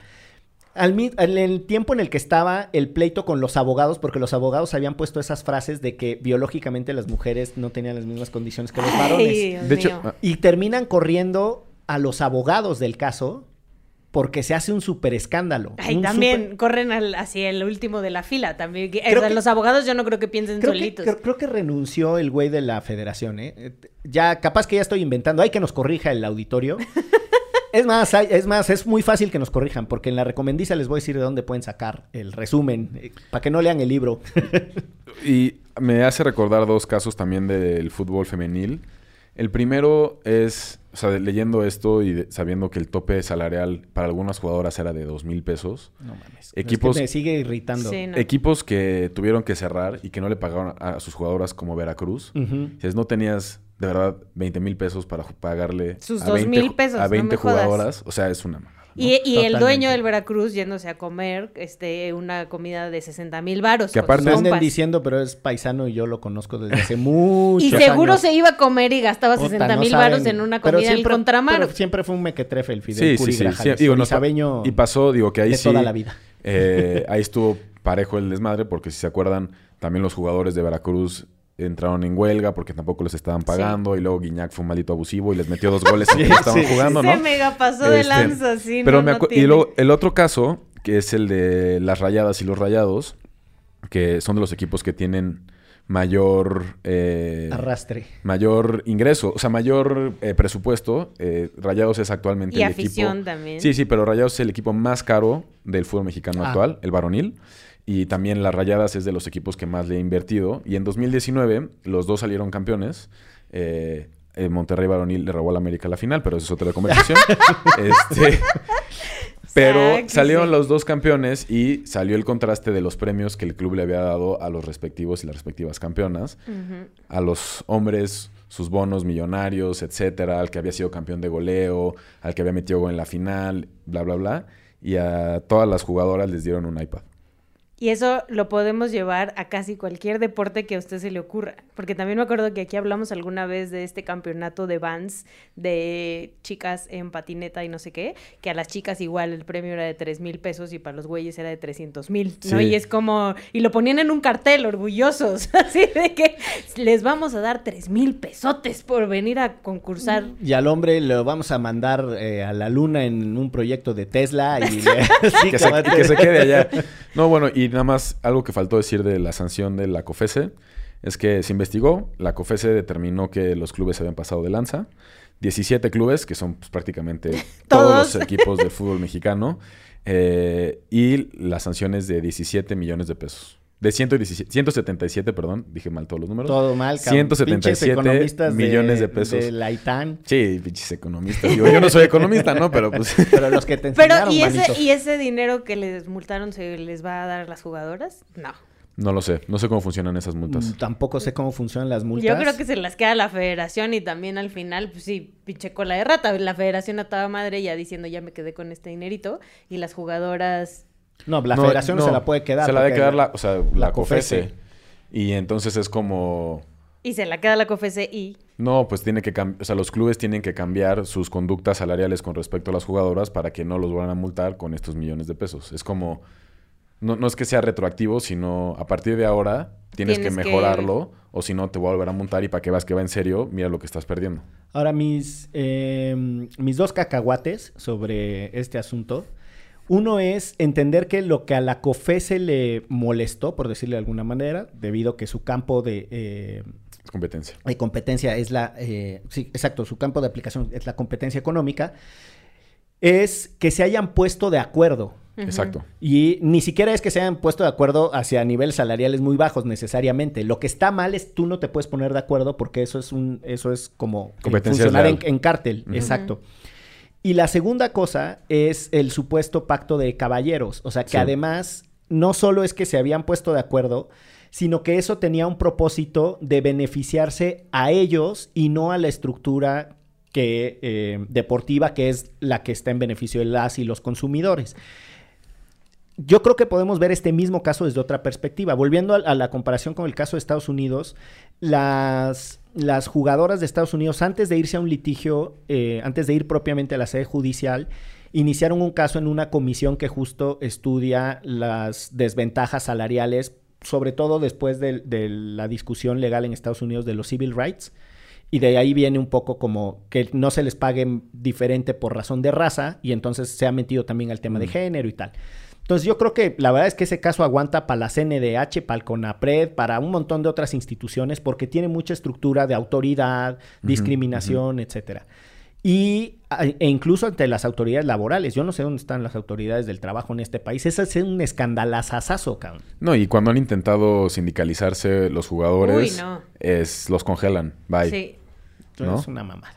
Al, en el tiempo en el que estaba el pleito con los abogados, porque los abogados habían puesto esas frases de que biológicamente las mujeres no tenían las mismas condiciones que los varones. Ay, Dios De hecho, mío. Y terminan corriendo a los abogados del caso porque se hace un súper escándalo. Ay, Un también corren al- hacia el último de la fila. También. que- Creo o sea, que- los abogados yo no creo que piensen Creo que, solitos. creo, creo que renunció el güey de la federación, ¿eh? Eh, Ya, capaz que ya estoy inventando. Hay que nos corrija el auditorio. (laughs) es más, hay- es más, es muy fácil que nos corrijan, porque en la recomendiza les voy a decir de dónde pueden sacar el resumen, eh, para que no lean el libro. (laughs) Y me hace recordar dos casos también del fútbol femenil. El primero es, o sea, leyendo esto y de- sabiendo que el tope salarial para algunas jugadoras era de dos mil pesos. No mames. Equipos- Es que me sigue irritando. Sí, no. Equipos que tuvieron que cerrar y que no le pagaron a sus jugadoras como Veracruz. Si no tenías de verdad 20 mil pesos para pagarle Sus a 2,000 ju- pesos, a no 20 me jodas. jugadoras, o sea, es una mamada, ¿no? Y, y el dueño del Veracruz yéndose a comer este, una comida de 60 mil varos. Que aparte- anden diciendo, pero es paisano y yo lo conozco desde hace (laughs) mucho Y seguro se iba a comer y gastaba 60 mil varos en una comida en el siempre- contramar. pero siempre fue un mequetrefe el Fidel sí, Curi sí. Sí, digo, no, y pasó, digo, que ahí de sí. toda la vida. eh, ahí estuvo parejo el desmadre, porque si se acuerdan, también los jugadores de Veracruz entraron en huelga porque tampoco les estaban pagando. Y luego Guiñac fue un maldito abusivo y les metió dos goles (laughs) aunque estaban sí. jugando, Se ¿no? mega pasó de Este, lanza, sí. Pero no, me no acu- y luego el otro caso, que es el de las rayadas y los rayados, que son de los equipos que tienen mayor eh, Arrastre. mayor ingreso, o sea, mayor eh, presupuesto. Eh, Rayados es actualmente Y el afición equipo. también. Sí, sí, pero Rayados es el equipo más caro del fútbol mexicano Ah. actual, el varonil. Y también las Rayadas es de los equipos que más le he invertido. Y en 2019 los dos salieron campeones. Eh, el Monterrey varonil le robó a la América la final, pero eso es otra (laughs) conversación. este, (laughs) pero salieron los dos campeones y salió el contraste de los premios que el club le había dado a los respectivos y las respectivas campeonas. A los hombres sus bonos millonarios, etcétera, al que había sido campeón de goleo, al que había metido en la final, bla, bla, bla. Y a todas las jugadoras les dieron un iPad. Y eso lo podemos llevar a casi cualquier deporte que a usted se le ocurra. Porque también me acuerdo que aquí hablamos alguna vez de este campeonato de Vans de chicas en patineta y no sé qué, que a las chicas igual el premio era de 3 mil pesos y para los güeyes era de 300 mil, ¿no? Sí. Y es como, y lo ponían en un cartel, orgullosos, (laughs) así de que les vamos a dar 3 mil pesotes por venir a concursar. Y al hombre lo vamos a mandar eh, a la luna en un proyecto de Tesla y le- (laughs) (laughs) sí, que, se, que se quede allá. No, bueno, y nada más algo que faltó decir de la sanción de la COFESE es que se investigó, la COFESE determinó que los clubes se habían pasado de lanza. 17 clubes, que son pues, prácticamente todos (laughs) Todos. los equipos del fútbol mexicano, eh, y las sanciones de 17 millones de pesos. De 117 177, perdón, dije mal todos los números. Todo mal, cabrón. 177 Pinches economistas millones de pesos. De la ITAN. Sí, pinches economistas. Digo, yo no soy economista, ¿no? Pero pues... (laughs) Pero los que te Pero, enseñaron, ¿y ese, manito. ¿y ese dinero que les multaron se les va a dar a las jugadoras? No. No lo sé. No sé cómo funcionan esas multas. Mm, Tampoco sé cómo funcionan las multas. Yo creo que se las queda la federación y también al final, pues sí, pinche cola de rata. La federación a toda madre ya diciendo ya me quedé con este dinerito y las jugadoras... No, la No, federación no, se la puede quedar. Se la debe quedar la, o sea, la, la COFESE. COFESE. Y entonces es como... Y se la queda la COFESE y... No, pues tiene que cambiar, o sea, los clubes tienen que cambiar sus conductas salariales con respecto a las jugadoras para que no los vuelvan a multar con estos millones de pesos. Es como, no, no es que sea retroactivo, sino a partir de ahora tienes, Tienes que que- mejorarlo o si no te voy a volver a multar y para que veas que va en serio, mira lo que estás perdiendo. Ahora, mis, eh, mis dos cacahuates sobre este asunto. Uno es entender que lo que a la COFESE le molestó, por decirle de alguna manera, debido a que su campo de, eh, Es competencia. de competencia es la... eh, sí, exacto, su campo de aplicación es la competencia económica, es que se hayan puesto de acuerdo. Exacto. Y ni siquiera es que se hayan puesto de acuerdo hacia niveles salariales muy bajos necesariamente. Lo que está mal es tú no te puedes poner de acuerdo porque eso es un, eso es como eh, Competencia funcionar en, cártel. Exacto. Y la segunda cosa es el supuesto pacto de caballeros. O sea que Sí. además no solo es que se habían puesto de acuerdo, sino que eso tenía un propósito de beneficiarse a ellos y no a la estructura que, eh, deportiva que es la que está en beneficio de las y los consumidores. Yo creo que podemos ver este mismo caso desde otra perspectiva. Volviendo a, a la comparación con el caso de Estados Unidos, las, las jugadoras de Estados Unidos, antes de irse a un litigio, eh, antes de ir propiamente a la sede judicial, iniciaron un caso en una comisión que justo estudia las desventajas salariales, sobre todo después de, de la discusión legal en Estados Unidos de los civil rights. Y de ahí viene un poco como que no se les pague diferente por razón de raza y entonces se ha metido también al tema de género y tal. Entonces yo creo que la verdad es que ese caso aguanta para la CNDH, para el CONAPRED, para un montón de otras instituciones porque tiene mucha estructura de autoridad, discriminación, etcétera. Y e incluso ante las autoridades laborales. Yo no sé dónde están las autoridades del trabajo en este país. Ese es un escandalazazazo, cabrón. No, y cuando han intentado sindicalizarse los jugadores, Uy, no. es, los congelan. Bye. Sí. Es una mamada.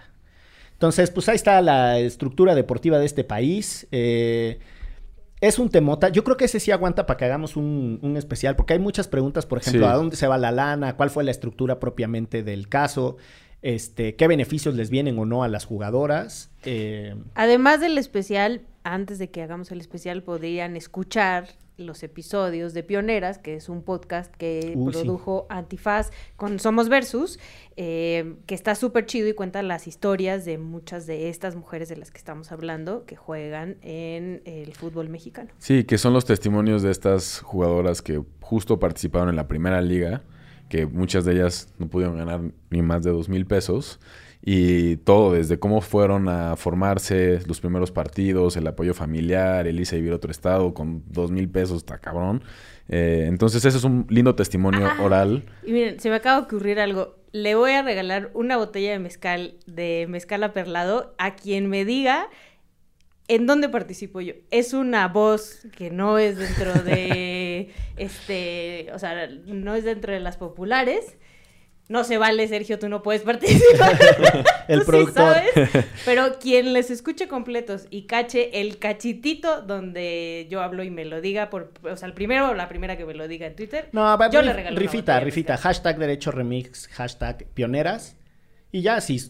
Entonces, pues ahí está la estructura deportiva de este país. Eh, es un temota. Yo creo que ese sí aguanta para que hagamos un, especial, porque hay muchas preguntas, por ejemplo, ¿a dónde se va la lana? ¿Cuál fue la estructura propiamente del caso? Este, ¿Qué beneficios les vienen o no a las jugadoras? Eh, Además del especial, antes de que hagamos el especial, podrían escuchar los episodios de Pioneras, que es un podcast que produjo Antifaz con Somos Versus, eh, que está súper chido y cuenta las historias de muchas de estas mujeres de las que estamos hablando que juegan en el fútbol mexicano. Sí, que son los testimonios de estas jugadoras que justo participaron en la primera liga, que muchas de ellas no pudieron ganar ni más de dos mil pesos y todo, desde cómo fueron a formarse los primeros partidos, el apoyo familiar, el irse a vivir a otro estado con dos mil pesos, está cabrón. Eh, entonces, ese es un lindo testimonio ah, oral. Y miren, se me acaba de ocurrir algo. Le voy a regalar una botella de mezcal, de mezcal aperlado, a quien me diga en dónde participo yo. Es una voz que no es dentro de, (laughs) este, o sea, no es dentro de las populares no se vale, Sergio, tú no puedes participar. (laughs) el productor. (laughs) Pero quien les escuche completos y cache el cachitito donde yo hablo y me lo diga, por, o sea, el primero o la primera que me lo diga en Twitter, no, yo le regalo Rifita, rifita, hashtag derecho remix, hashtag pioneras. Y ya, sí,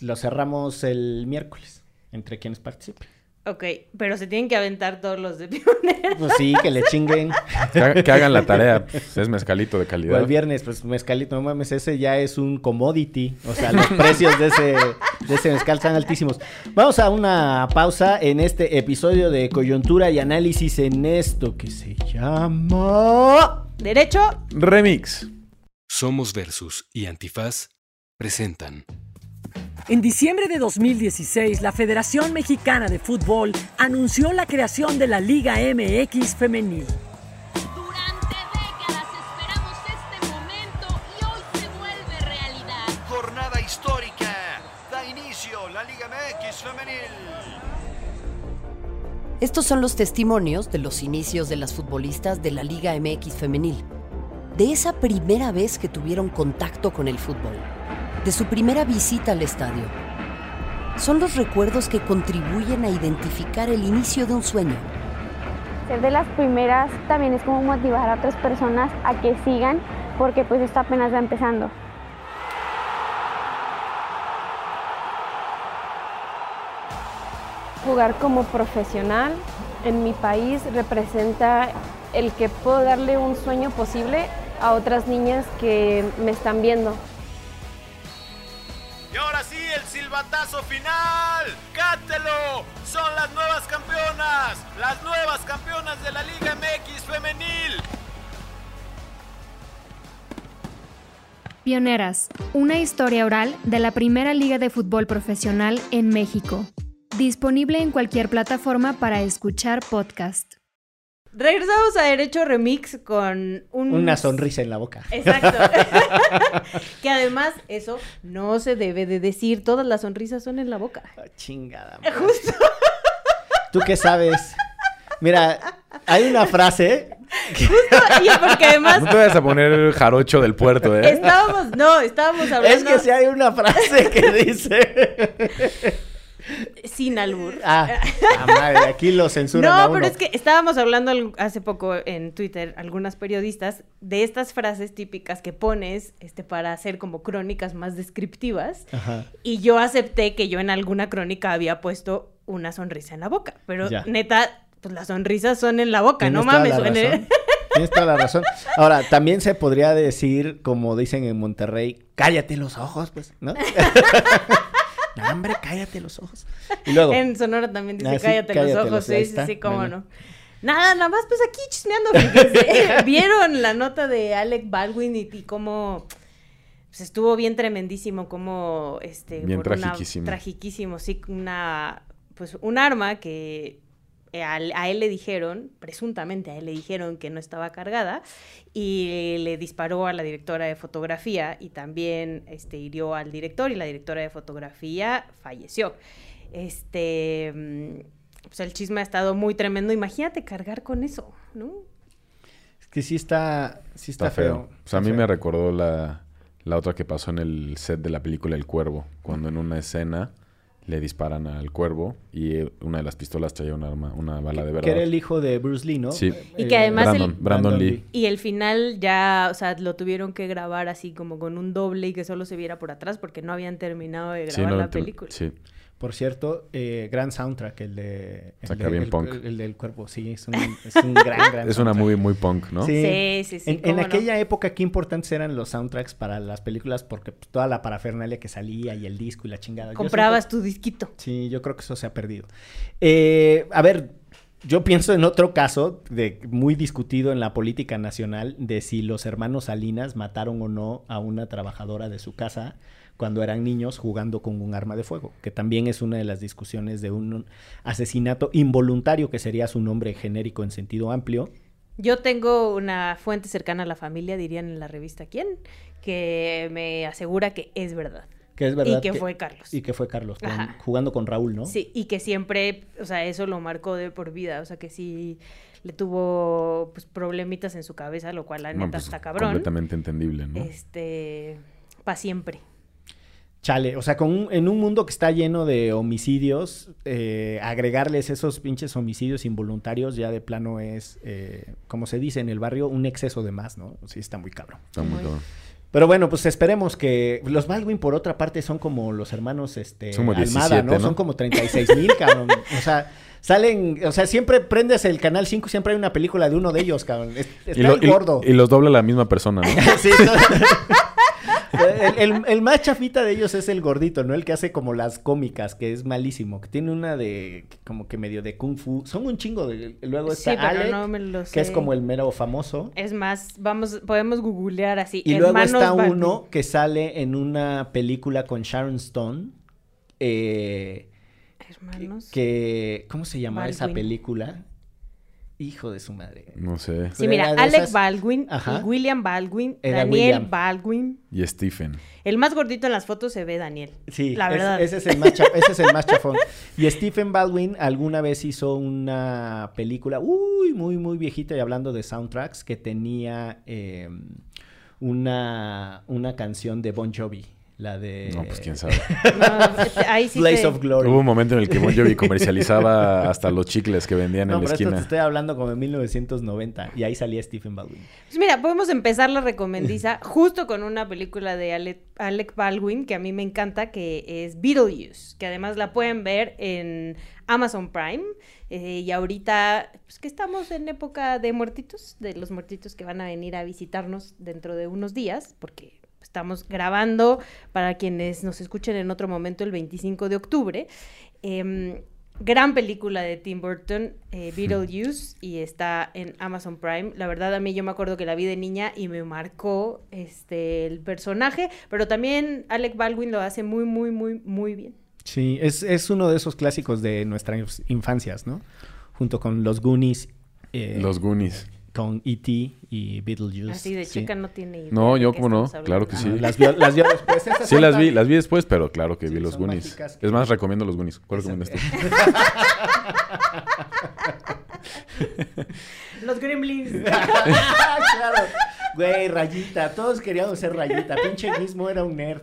lo cerramos el miércoles entre quienes participen. Ok, pero se tienen que aventar todos los de pioneros. Pues sí, que le chinguen. (laughs) Que, hagan la tarea. Pues, es mezcalito de calidad. el viernes, pues mezcalito, no mames, ese ya es un commodity. O sea, los precios de ese, de ese mezcal están altísimos. Vamos a una pausa en este episodio de coyuntura y análisis en esto que se llama... Derecho. Remix. Somos Versus y Antifaz presentan... En diciembre de 2016, la Federación Mexicana de Fútbol anunció la creación de la Liga MX Femenil. Durante décadas esperamos este momento y hoy se vuelve realidad. Jornada histórica. Da inicio la Liga MX Femenil. Estos son los testimonios de los inicios de las futbolistas de la Liga MX Femenil. De esa primera vez que tuvieron contacto con el fútbol de su primera visita al estadio. Son los recuerdos que contribuyen a identificar el inicio de un sueño. Ser de las primeras también es como motivar a otras personas a que sigan porque pues esto apenas va empezando. Jugar como profesional en mi país representa el que puedo darle un sueño posible a otras niñas que me están viendo. Sí, el silbatazo final. ¡Cátelo! Son las nuevas campeonas. Las nuevas campeonas de la Liga MX femenil. Pioneras, una historia oral de la primera liga de fútbol profesional en México. Disponible en cualquier plataforma para escuchar podcast. Regresamos a Derecho Remix con una sonrisa en la boca. Exacto. (laughs) que además eso no se debe de decir. Todas las sonrisas son en la boca. Oh, chingada. Justo. ¿Tú qué sabes? Mira, hay una frase. Justo, y porque además. No te vayas a poner el jarocho del puerto, ¿eh? Estábamos, no, estábamos hablando. Es que si hay una frase que dice. (laughs) Sin albur. Ah, ah, madre, aquí lo censuran. No, pero es que estábamos hablando hace poco en Twitter, algunas periodistas, de estas frases típicas que pones este, para hacer como crónicas más descriptivas. Y yo acepté que yo en alguna crónica había puesto una sonrisa en la boca. Pero neta, pues las sonrisas son en la boca, no mames. Tienes toda la razón. Ahora, también se podría decir, como dicen en Monterrey, cállate los ojos, pues, ¿no? (laughs) hombre, cállate los ojos. Y luego. En Sonora también dice, ah, cállate, los ojos. sí, sí, sí, cómo no. Nada, nada más pues aquí chismeando, (laughs) (laughs) Vieron la nota de Alec Baldwin y, cómo pues, estuvo bien tremendísimo, como este bien tragiquísimo. tragiquísimo, sí, una pues un arma que a, él le dijeron, presuntamente a él le dijeron que no estaba cargada y le disparó a la directora de fotografía y también este, hirió al director y la directora de fotografía falleció. Este, mm, pues el chisme ha estado muy tremendo. Imagínate cargar con eso, ¿no? Es que sí está, sí está, feo. a mí me recordó la, la otra que pasó en el set de la película El Cuervo, cuando en una escena le disparan al cuervo y eh, una de las pistolas traía un arma, una bala de verdad. Que era el hijo de Bruce Lee, ¿no? Sí. Y que además el- Brandon, Brandon Lee. Y el final ya, o sea, lo tuvieron que grabar así como con un doble y que solo se viera por atrás porque no habían terminado de Sí, grabar no, la película. Sí. Por cierto, eh, gran soundtrack, el de... El, Saca de- bien el- punk. el del cuerpo, sí, es un, es un gran, gran (laughs) Es una movie muy punk, ¿no? Sí, Sí, sí, sí, En, en cómo no. aquella época, qué importantes eran los soundtracks para las películas, porque pues, toda la parafernalia que salía y el disco y la chingada. Comprabas siento- tu disquito. Sí, yo creo que eso se ha perdido. Eh, a ver, yo pienso en otro caso de muy discutido en la política nacional de si los hermanos Salinas mataron o no a una trabajadora de su casa cuando eran niños jugando con un arma de fuego, que también es una de las discusiones de un asesinato involuntario que sería su nombre genérico en sentido amplio. Yo tengo una fuente cercana a la familia, dirían en la revista quién, que me asegura que es verdad. Que es verdad. Y que fue Carlos. Y que fue Carlos, con- jugando con Raúl, ¿no? Sí, y que siempre, o sea, eso lo marcó de por vida, o sea, que sí le tuvo pues problemitas en su cabeza, lo cual la Bueno, neta pues, está cabrón. Completamente entendible, ¿no? Este, para siempre. Chale, o sea, con un- en un mundo que está lleno de homicidios, eh, agregarles esos pinches homicidios involuntarios ya de plano es, eh, como se dice en el barrio, un exceso de más, ¿no? Sí, está muy cabrón. Está muy cabrón. Pero bueno, pues esperemos que... Los Baldwin, por otra parte, son como los hermanos este, como Almada, 17, ¿no? ¿no? Son como 36 mil, cabrón. O sea, salen... O sea, siempre prendes el Canal 5, siempre hay una película de uno de ellos, cabrón. Es- Está Y, lo- el y- gordo. y los dobla la misma persona, ¿no? (laughs) Sí, todo- el, el- el más chafita de ellos es el gordito, ¿no? El que hace como las cómicas, que es malísimo. Que tiene una de, como que medio de kung fu. Son un chingo de... Luego Sí, está pero Alec, no me lo que es como el mero famoso. Es más, vamos, podemos googlear así. Y luego está uno que sale en una película con Sharon Stone. eh, Hermanos. que... ¿Cómo se llama esa película? Hijo de su madre. No sé. Sí, mira, Alec esas- Baldwin, Ajá. y William Baldwin, Era Daniel William. Baldwin. Y Stephen. El más gordito en las fotos se ve Daniel. Sí, la es- verdad. ese, es el más cha- (laughs) ese es el más chafón. Y Stephen Baldwin alguna vez hizo una película, uy, muy, muy viejita, y hablando de soundtracks, que tenía eh, una, una canción de Bon Jovi. La de... No, pues quién sabe. (laughs) No, ahí sí te- of Glory. Hubo un momento en el que Bon Jovi (laughs) comercializaba hasta los chicles que vendían No, en la pero esto te esquina. estoy hablando como en 1990. Y ahí salía Stephen Baldwin. Pues mira, podemos empezar la recomendiza (laughs) justo con una película de Alec, Alec Baldwin que a mí me encanta, que es Beetlejuice, que además la pueden ver en Amazon Prime. eh, y ahorita, pues que estamos en época de muertitos, de los muertitos que van a venir a visitarnos dentro de unos días, porque estamos grabando para quienes nos escuchen en otro momento el 25 de octubre. Em, gran película de Tim Burton, eh, Beetlejuice, y está en Amazon Prime. La verdad, a mí yo me acuerdo que la vi de niña y me marcó este el personaje, pero también Alec Baldwin lo hace muy, muy, muy, muy bien. Sí, es, es uno de esos clásicos de nuestras infancias, ¿no? Junto con los Goonies. eh, Los Goonies. Con E.T. y Beetlejuice. Así de sí. chica no tiene idea No, yo cómo no, claro que sí. Ah, las vio- las vio después. (laughs) Esas Sí, las vi, las vi después, pero claro que Sí, vi los Goonies. que- Es más, recomiendo los Goonies. ¿Cuál recomiendas tú? (laughs) Los Gremlins. (laughs) claro. Güey, rayita. Todos queríamos ser rayita. Pinche mismo era un nerd.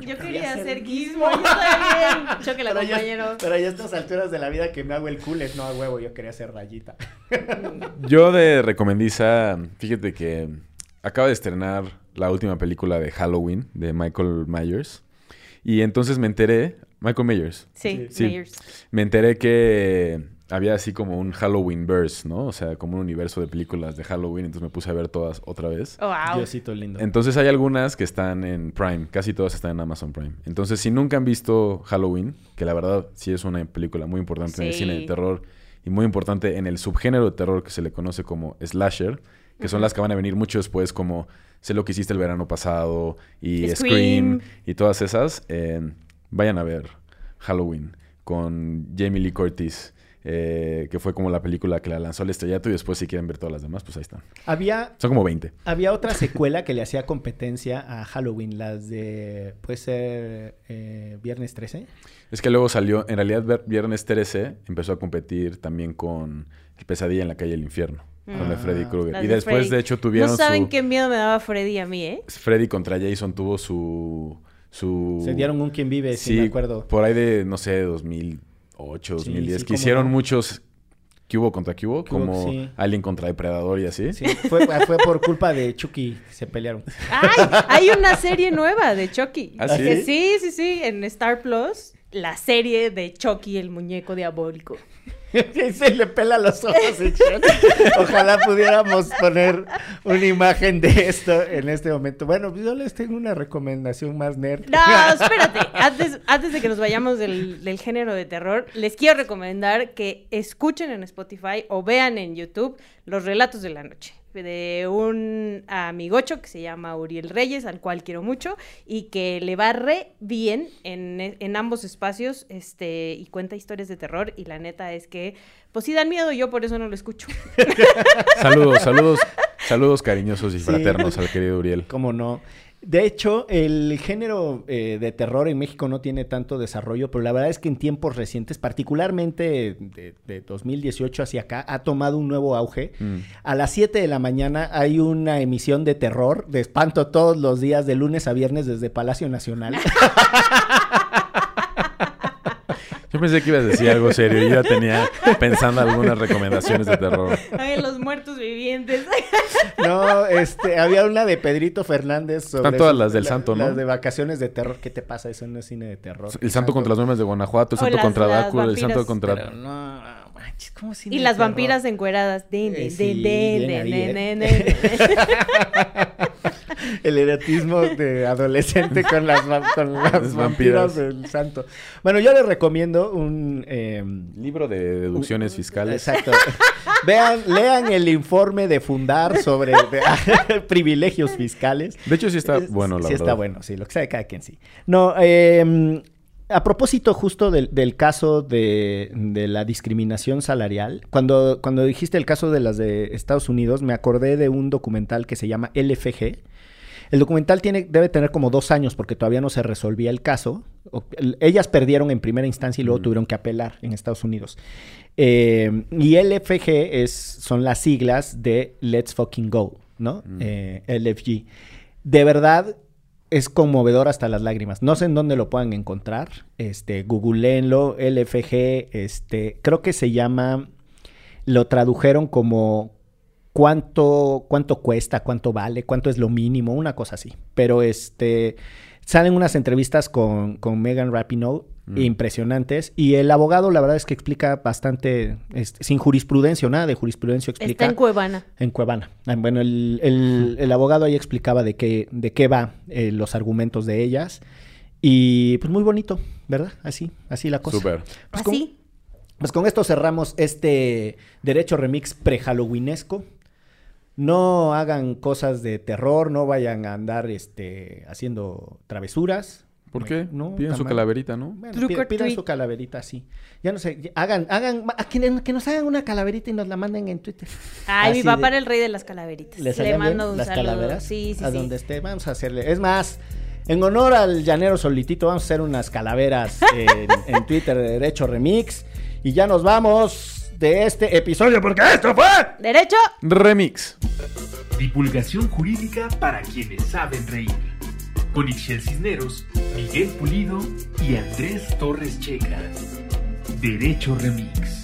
Yo quería ser ser Gizmo, yo también. (laughs) Choque la Pero ya, compañero. pero ya a estas alturas de la vida que me hago el cool es no a huevo, yo quería ser rayita. (laughs) Yo de recomendiza, fíjate que acaba de estrenar la última película de Halloween de Michael Myers. Y entonces me enteré, Michael Myers. Sí, Sí. Myers. Me enteré que había así como un Halloween verse, ¿no? O sea, como un universo de películas de Halloween. Entonces me puse a ver todas otra vez. Oh, wow. Diosito lindo. Entonces hay algunas que están en Prime, casi todas están en Amazon Prime. Entonces, si nunca han visto Halloween, que la verdad sí es una película muy importante en el cine de terror y muy importante en el subgénero de terror que se le conoce como slasher, que son las que van a venir mucho después como Sé lo que hiciste el verano pasado y Scream. Scream, y todas esas, eh, vayan a ver Halloween con Jamie Lee Curtis. Eh, que fue como la película que la lanzó al estrellato y después si quieren ver todas las demás, pues ahí están. Había, Son como 20. había otra (laughs) secuela que le hacía competencia a Halloween, las de, puede ser, eh, Viernes 13. Es que luego salió, en realidad Viernes 13 empezó a competir también con El Pesadilla en la calle del infierno. Con de Freddy Krueger. Y de después, Freddy. de hecho, tuvieron No saben su... qué miedo me daba Freddy a mí, ¿eh? Freddy contra Jason tuvo su... su... Se dieron un quien vive, sí, me acuerdo. por ahí de, no sé, 2008, Sí, 2010, sí, que cómo hicieron no. muchos cubo contra cubo, Cubo, como sí. Alien contra Depredador y así. Sí, fue, fue por culpa de Chucky, se pelearon. ¡Ay! Hay una serie nueva de Chucky. ¿Ah, sí? Que sí, sí, sí, en Star Plus. La serie de Chucky, el muñeco diabólico. (laughs) se le pela los ojos. Ojalá pudiéramos poner una imagen de esto en este momento. Bueno, yo les tengo una recomendación más nerd. No, (laughs) espérate. Antes, antes de que nos vayamos del, del género de terror, les quiero recomendar que escuchen en Spotify o vean en YouTube los relatos de la noche de un amigocho que se llama Uriel Reyes, al cual quiero mucho, y que le va re bien en, en ambos espacios, este, y cuenta historias de terror, y la neta es que, pues sí dan miedo, yo por eso no lo escucho. (laughs) Saludos, saludos, saludos cariñosos y Sí. fraternos al querido Uriel. ¿Cómo no? De hecho, el género eh, de terror en México no tiene tanto desarrollo, pero la verdad es que en tiempos recientes, particularmente de, de 2018 hacia acá, ha tomado un nuevo auge. Mm. A las 7 de la mañana hay una emisión de terror, de espanto todos los días, de lunes a viernes desde Palacio Nacional. (laughs) Yo pensé que ibas a decir algo serio. Yo ya tenía pensando algunas recomendaciones de terror. Ay, los muertos vivientes. (laughs) No, este, había una de Pedrito Fernández sobre Están todas su- las del la- santo, ¿no? Las de vacaciones de terror. ¿Qué te pasa? Eso no es cine de terror. El santo contra las nuemas de Guanajuato, el santo las- contra Drácula, el santo contra... Pero no, manches, ¿cómo cine Y de las terror? vampiras encueradas. Den, den, sí, den, den, bien den, ahí, den, den, den. (laughs) El erotismo de adolescente con las, con (laughs) las vampiras del santo. Bueno, yo les recomiendo un... eh, Libro de deducciones fiscales. Exacto. (laughs) Vean, lean el informe de Fundar sobre de- (laughs) privilegios fiscales. De hecho, sí está bueno, la sí verdad. está bueno, sí, lo que sabe cada quien sí. No, eh, a propósito justo del, del caso de, de la discriminación salarial, cuando, cuando dijiste el caso de las de Estados Unidos, me acordé de un documental que se llama LFG. El documental tiene, debe tener como dos años porque todavía no se resolvía el caso. O- el- ellas perdieron en primera instancia y luego tuvieron que apelar en Estados Unidos. Eh, y LFG es, son las siglas de Let's Fucking Go, ¿no? Eh, LFG. De verdad, es conmovedor hasta las lágrimas. No sé en dónde lo puedan encontrar. Este, googleenlo, LFG, este, creo que se llama, lo tradujeron como cuánto, cuánto cuesta, cuánto vale, cuánto es lo mínimo, una cosa así. Pero este, salen unas entrevistas con, con Megan Rapinoe Mm. impresionantes y el abogado la verdad es que explica bastante, este, sin jurisprudencia o nada de jurisprudencia explica. Está en Cuevana. En Cuevana. Ah, Bueno, el, el- el abogado ahí explicaba de qué, de qué va eh, los argumentos de ellas. Y pues muy bonito, ¿verdad? Así, así la cosa. Súper. Pues con, Así. pues con esto cerramos este Derecho Remix pre-Halloweenesco. No hagan cosas de terror, no vayan a andar este, haciendo travesuras. ¿Por qué? No, Piden su calaverita, ¿no? Bueno, pidan su calaverita, sí. Ya no sé, hagan, hagan, a que, que nos hagan una calaverita y nos la manden en Twitter. Ay, mi papá de- era el rey de las calaveritas. ¿Les Le mando un las saludo. calaveras? Sí, sí, a sí. donde esté, vamos a hacerle. Es más, en honor al llanero solitito, vamos a hacer unas calaveras en, en Twitter de Derecho Remix. Y ya nos vamos de este episodio porque esto fue. Derecho. Remix. Divulgación jurídica para quienes saben reír. Con Ixel Cisneros, Miguel Pulido y Andrés Torres Checa. Derecho Remix.